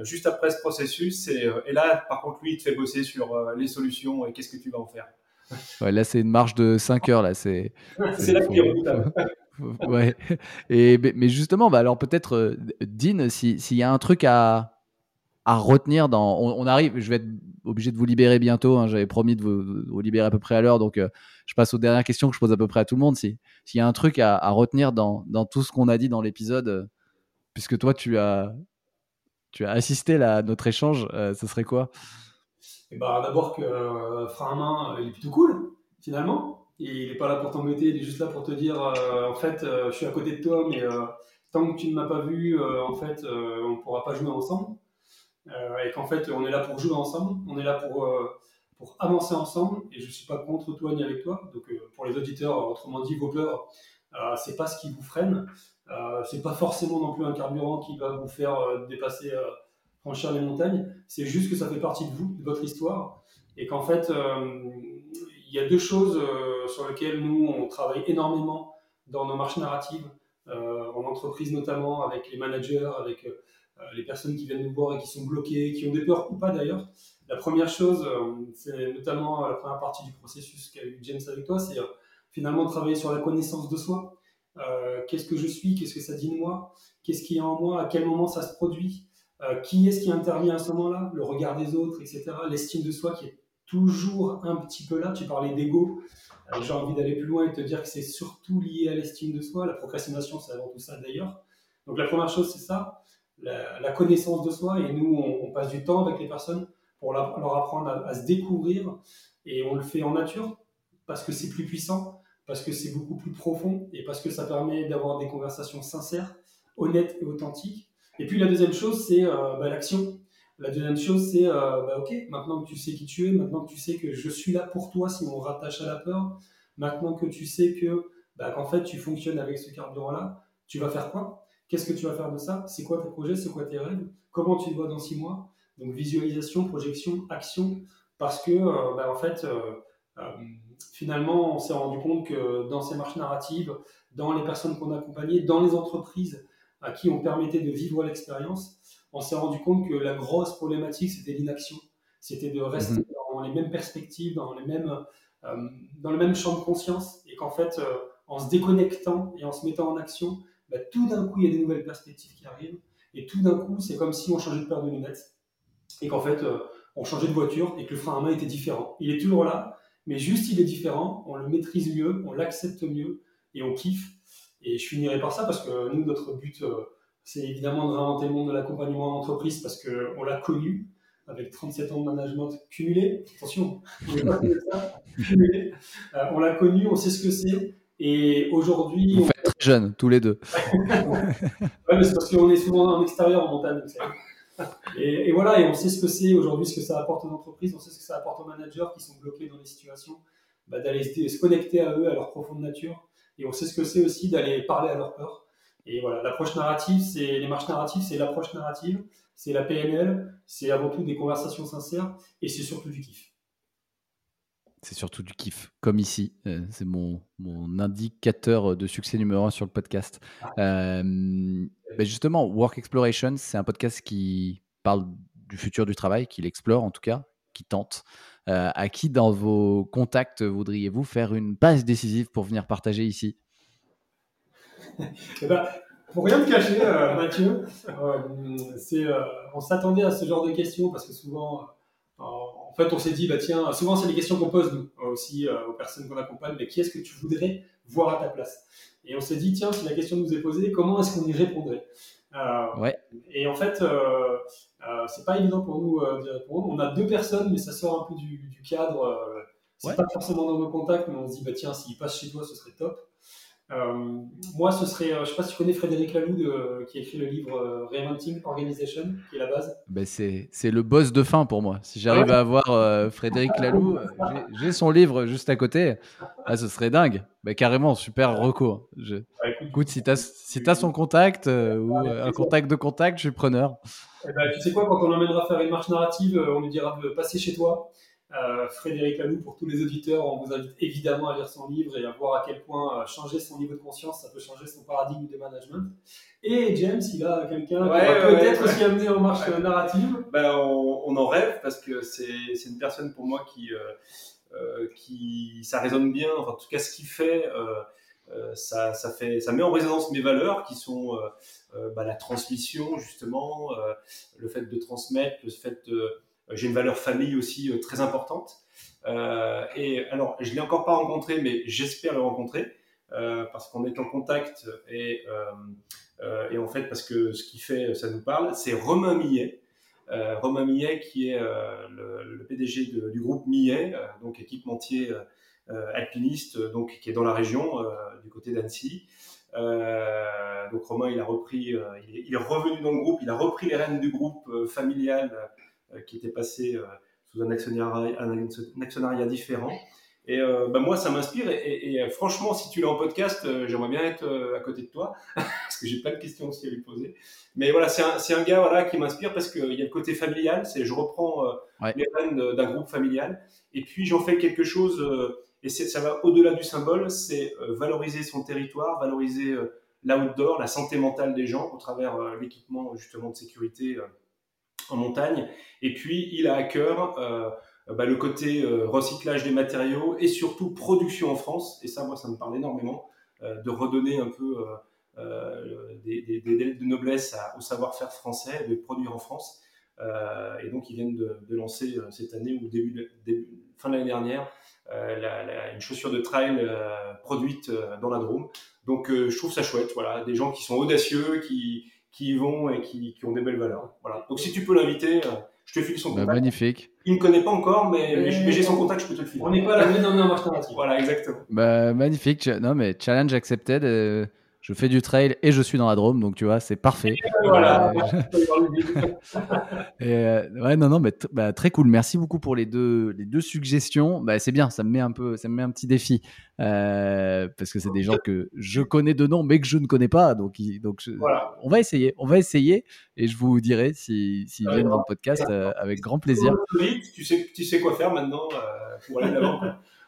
juste après ce processus. Et, euh, et, là, par contre, lui, il te fait bosser sur les solutions et qu'est-ce que tu vas en faire. Ouais, là, c'est une marche de 5 heures. Là, c'est c'est là qu'il est ouais. Et, mais justement, bah alors peut-être, euh, Dean, s'il y a un truc à, à retenir dans. On, arrive, je vais être obligé de vous libérer bientôt. Hein, J'avais promis de vous, libérer à peu près à l'heure. Donc, euh, je passe aux dernières questions que je pose à peu près à tout le monde. S'il y a un truc à, à retenir dans, dans, tout ce qu'on a dit dans l'épisode, euh, puisque toi, tu as, tu as assisté à notre échange, ce serait quoi? Ben, D'abord que frein à main, il est plutôt cool, finalement il n'est pas là pour t'embêter, il est juste là pour te dire euh, en fait, euh, je suis à côté de toi, mais euh, tant que tu ne m'as pas vu, en fait, on ne pourra pas jouer ensemble. et qu'en fait, on est là pour jouer ensemble, on est là pour, pour avancer ensemble, et je ne suis pas contre toi ni avec toi. Donc, pour les auditeurs, autrement dit, vos peurs, c'est pas ce qui vous freine. C'est pas forcément non plus un carburant qui va vous faire dépasser, franchir les montagnes. C'est juste que ça fait partie de vous, de votre histoire, et qu'en fait, il y a deux choses euh, sur lesquelles nous, on travaille énormément dans nos marches narratives, euh, en entreprise notamment, avec les managers, avec euh, les personnes qui viennent nous voir et qui sont bloquées, qui ont des peurs ou pas d'ailleurs. La première chose, c'est notamment la première partie du processus qu'a eu James avec toi, c'est finalement travailler sur la connaissance de soi. Qu'est-ce que je suis, qu'est-ce que ça dit de moi, qu'est-ce qu'il y a en moi, à quel moment ça se produit, qui est-ce qui intervient à ce moment-là, le regard des autres, etc. L'estime de soi qui est toujours un petit peu là. Tu parlais d'ego. Euh, j'ai envie d'aller plus loin et te dire que c'est surtout lié à l'estime de soi. La procrastination, c'est avant tout ça d'ailleurs. Donc la première chose, c'est ça, la, connaissance de soi. Et nous, on, passe du temps avec les personnes pour leur apprendre à, se découvrir. Et on le fait en nature parce que c'est plus puissant, parce que c'est beaucoup plus profond et parce que ça permet d'avoir des conversations sincères, honnêtes et authentiques. Et puis la deuxième chose, c'est euh, bah, l'action. La deuxième chose, c'est, euh, bah, ok, maintenant que tu sais qui tu es, maintenant que tu sais que je suis là pour toi si on rattache à la peur, maintenant que tu sais que, bah, qu'en fait, tu fonctionnes avec ce carburant-là, tu vas faire quoi? Qu'est-ce que tu vas faire de ça? C'est quoi tes projets? C'est quoi tes rêves? Comment tu te vois dans six mois? Donc, visualisation, projection, action, parce que, euh, bah, en fait, finalement, on s'est rendu compte que dans ces marches narratives, dans les personnes qu'on accompagnait, dans les entreprises à qui on permettait de vivre l'expérience, on s'est rendu compte que la grosse problématique, c'était l'inaction. C'était de rester mhm. dans les mêmes perspectives, dans, les mêmes, euh, dans le même champ de conscience, et qu'en fait, euh, en se déconnectant et en se mettant en action, bah, tout d'un coup, il y a des nouvelles perspectives qui arrivent, et tout d'un coup, c'est comme si on changeait de paire de lunettes, et qu'en fait, euh, on changeait de voiture, et que le frein à main était différent. Il est toujours là, mais juste il est différent, on le maîtrise mieux, on l'accepte mieux, et on kiffe. Et je finirai par ça parce que nous, notre but c'est évidemment de réinventer le monde de l'accompagnement en entreprise parce qu'on l'a connu avec 37 ans de management cumulé. Attention, euh, on l'a connu, on sait ce que c'est. Et aujourd'hui. Vous faites très jeune, tous les deux. ouais, c'est parce qu'on est souvent en extérieur, en montagne. Et, voilà, et on sait ce que c'est aujourd'hui, ce que ça apporte aux entreprises, on sait ce que ça apporte aux managers qui sont bloqués dans des situations, bah, d'aller se connecter à eux, à leur profonde nature. Et on sait ce que c'est aussi d'aller parler à leur peur et voilà, l'approche narrative, c'est les marches narratives, c'est l'approche narrative, c'est la PNL, c'est avant tout des conversations sincères et c'est surtout du kiff. C'est surtout du kiff, comme ici. Euh, c'est mon, mon, indicateur de succès numéro un sur le podcast. Euh, ben justement, Work Exploration, c'est un podcast qui parle du futur du travail, qui l'explore en tout cas, qui tente. Euh, à qui dans vos contacts voudriez-vous faire une passe décisive pour venir partager ici? Eh ben, pour rien te cacher, euh, Mathieu, on s'attendait à ce genre de questions parce que souvent, en fait, on s'est dit, bah tiens, souvent c'est les questions qu'on pose nous aussi aux personnes qu'on accompagne, mais qui est-ce que tu voudrais voir à ta place? Et on s'est dit, tiens, si la question nous est posée, comment est-ce qu'on y répondrait? Ouais. Et en fait, c'est pas évident pour nous d'y répondre. On a deux personnes, mais ça sort un peu du, du cadre. c'est pas forcément dans nos contacts, mais on se dit, bah tiens, s'il passe chez toi, ce serait top. Euh, moi, ce serait, je ne sais pas si tu connais Frédéric Laloux qui a écrit le livre Reinventing Organization, qui est la base. Ben c'est, c'est le boss de fin pour moi. Si j'arrive à avoir Frédéric Laloux, j'ai, son livre juste à côté, ah, ce serait dingue. Ben, carrément, super recours. Je... écoute, si tu as, si as son contact ou un contact de contact, je suis preneur. Eh ben, tu sais quoi, quand on l'emmènera faire une marche narrative, on lui dira de passer chez toi euh, Frédéric Laloux, pour tous les auditeurs, on vous invite évidemment à lire son livre et à voir à quel point euh, changer son niveau de conscience, ça peut changer son paradigme de management. Et James, il a quelqu'un qui peut-être aussi amener en marche narrative. Ben, on, en rêve parce que c'est une personne pour moi qui, euh, qui ça résonne bien. en tout cas, ce qu'il fait, ça, ça, fait, ça met en résonance mes valeurs qui sont bah, la transmission justement, le fait de transmettre, le fait de euh, j'ai une valeur famille aussi euh, très importante. Euh, et alors, je l'ai encore pas rencontré, mais j'espère le rencontrer parce qu'on est en contact et, et en fait parce que ce qu'il fait, ça nous parle. C'est Romain Millet. Romain Millet, qui est le, PDG du groupe Millet, donc équipementier alpiniste, donc qui est dans la région du côté d'Annecy. donc Romain, il a repris, il est, revenu dans le groupe, il a repris les rênes du groupe familial euh, qui était passé euh, sous un actionnariat, un actionnariat différent. Et euh, bah, moi, ça m'inspire. Et, franchement, si tu l'as en podcast, j'aimerais bien être à côté de toi, parce que j'ai plein de questions aussi à lui poser. Mais voilà, c'est un, un, gars voilà, qui m'inspire parce qu'il y a le côté familial. C'est je reprends les rênes d'un groupe familial. Et puis, j'en fais quelque chose, et ça va au-delà du symbole, c'est valoriser son territoire, valoriser l'outdoor, la santé mentale des gens au travers l'équipement justement de sécurité en montagne. Et puis, il a à cœur euh, bah, le côté euh, recyclage des matériaux et surtout production en France. Et ça, moi, ça me parle énormément euh, de redonner un peu des, des, de noblesse au savoir-faire français, de produire en France. et donc, ils viennent de, lancer cette année ou début, fin de l'année dernière une chaussure de trail produite dans la Drôme. Donc, je trouve ça chouette. Voilà, des gens qui sont audacieux, qui qui y vont et qui, qui, ont des belles valeurs. Voilà. Donc si tu peux l'inviter, euh, je te file son bah, contact. magnifique. Il ne connaît pas encore, mais, j'ai son contact, je peux te le filer. On n'est pas à la dans marche Voilà, exactement. Bah, magnifique. Non, mais challenge accepted. Euh, je fais du trail et je suis dans la Drôme, donc tu vois, c'est parfait. Voilà. et, euh, ouais, non, non, mais bah, très cool. Merci beaucoup pour les deux, les deux suggestions. Bah, c'est bien, ça me met un peu, ça me met un petit défi euh, parce que c'est des gens que je connais de nom, mais que je ne connais pas. Donc, donc on va essayer, on va essayer, et je vous dirai s'ils si, viennent dans le podcast euh, avec grand plaisir. Tu sais, tu sais quoi faire maintenant pour aller l'avant.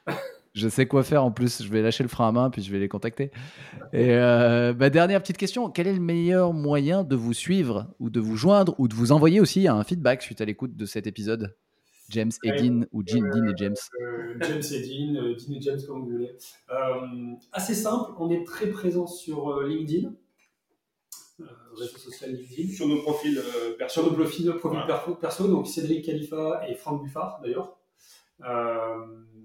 Je sais quoi faire en plus. Je vais lâcher le frein à main puis je vais les contacter. Et euh, bah, dernière petite question quel est le meilleur moyen de vous suivre ou de vous joindre ou de vous envoyer aussi un feedback suite à l'écoute de cet épisode? James et Dean ou Dean, Dean et James euh, James et Dean, euh, Dean et James comme vous voulez. assez simple, on est très présent sur LinkedIn. réseau social LinkedIn. Sur nos profils perso. Sur nos profils, profils perso, donc Cédric Khalifa et Franck Buffard d'ailleurs.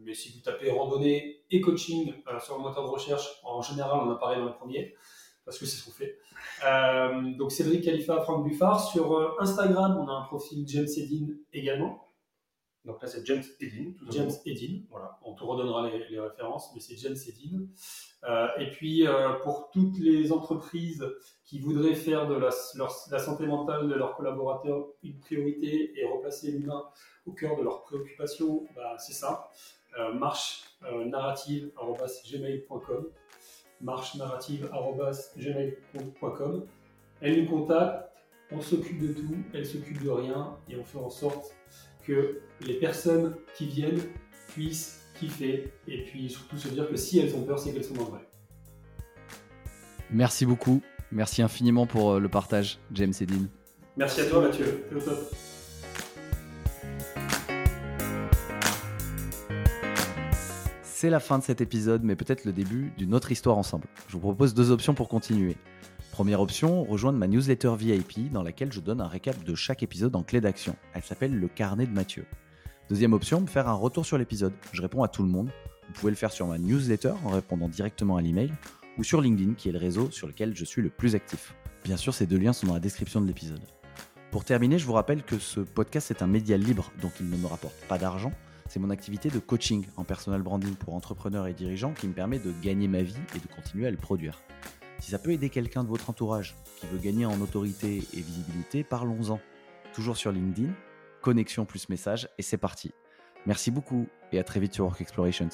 Mais si vous tapez randonnée et coaching euh, sur le moteur de recherche, en général, on apparaît dans le premier, parce que c'est ce qu'on fait. Euh, donc Cédric Khalifa, Franck Buffard. Sur euh, Instagram, on a un profil James Edin également. Donc là, c'est James Edin. James Edin, voilà. On te redonnera les, références, mais c'est James Edin. et puis, pour toutes les entreprises qui voudraient faire de la, la, santé mentale de leurs collaborateurs une priorité et replacer l'humain au cœur de leurs préoccupations, bah, c'est ça. Euh, marche euh, narrative.gmail.com marche narrative.gmail.com Elle nous contacte, on s'occupe de tout, elle s'occupe de rien et on fait en sorte que les personnes qui viennent puissent kiffer et puis surtout se dire que si elles ont peur, c'est qu'elles sont en vrai. Merci beaucoup. Merci infiniment pour euh, le partage, James et Dean. Merci à toi, Mathieu. C'est au top. C'est la fin de cet épisode, mais peut-être le début d'une autre histoire ensemble. Je vous propose deux options pour continuer. Première option, rejoindre ma newsletter VIP dans laquelle je donne un récap de chaque épisode en clé d'action. Elle s'appelle Le Carnet de Mathieu. Deuxième option, faire un retour sur l'épisode. Je réponds à tout le monde. Vous pouvez le faire sur ma newsletter en répondant directement à l'email ou sur LinkedIn qui est le réseau sur lequel je suis le plus actif. Bien sûr, ces deux liens sont dans la description de l'épisode. Pour terminer, je vous rappelle que ce podcast est un média libre, donc il ne me rapporte pas d'argent, c'est mon activité de coaching en personal branding pour entrepreneurs et dirigeants qui me permet de gagner ma vie et de continuer à le produire. Si ça peut aider quelqu'un de votre entourage qui veut gagner en autorité et visibilité, parlons-en. Toujours sur LinkedIn, connexion plus message et c'est parti. Merci beaucoup et à très vite sur Work Explorations.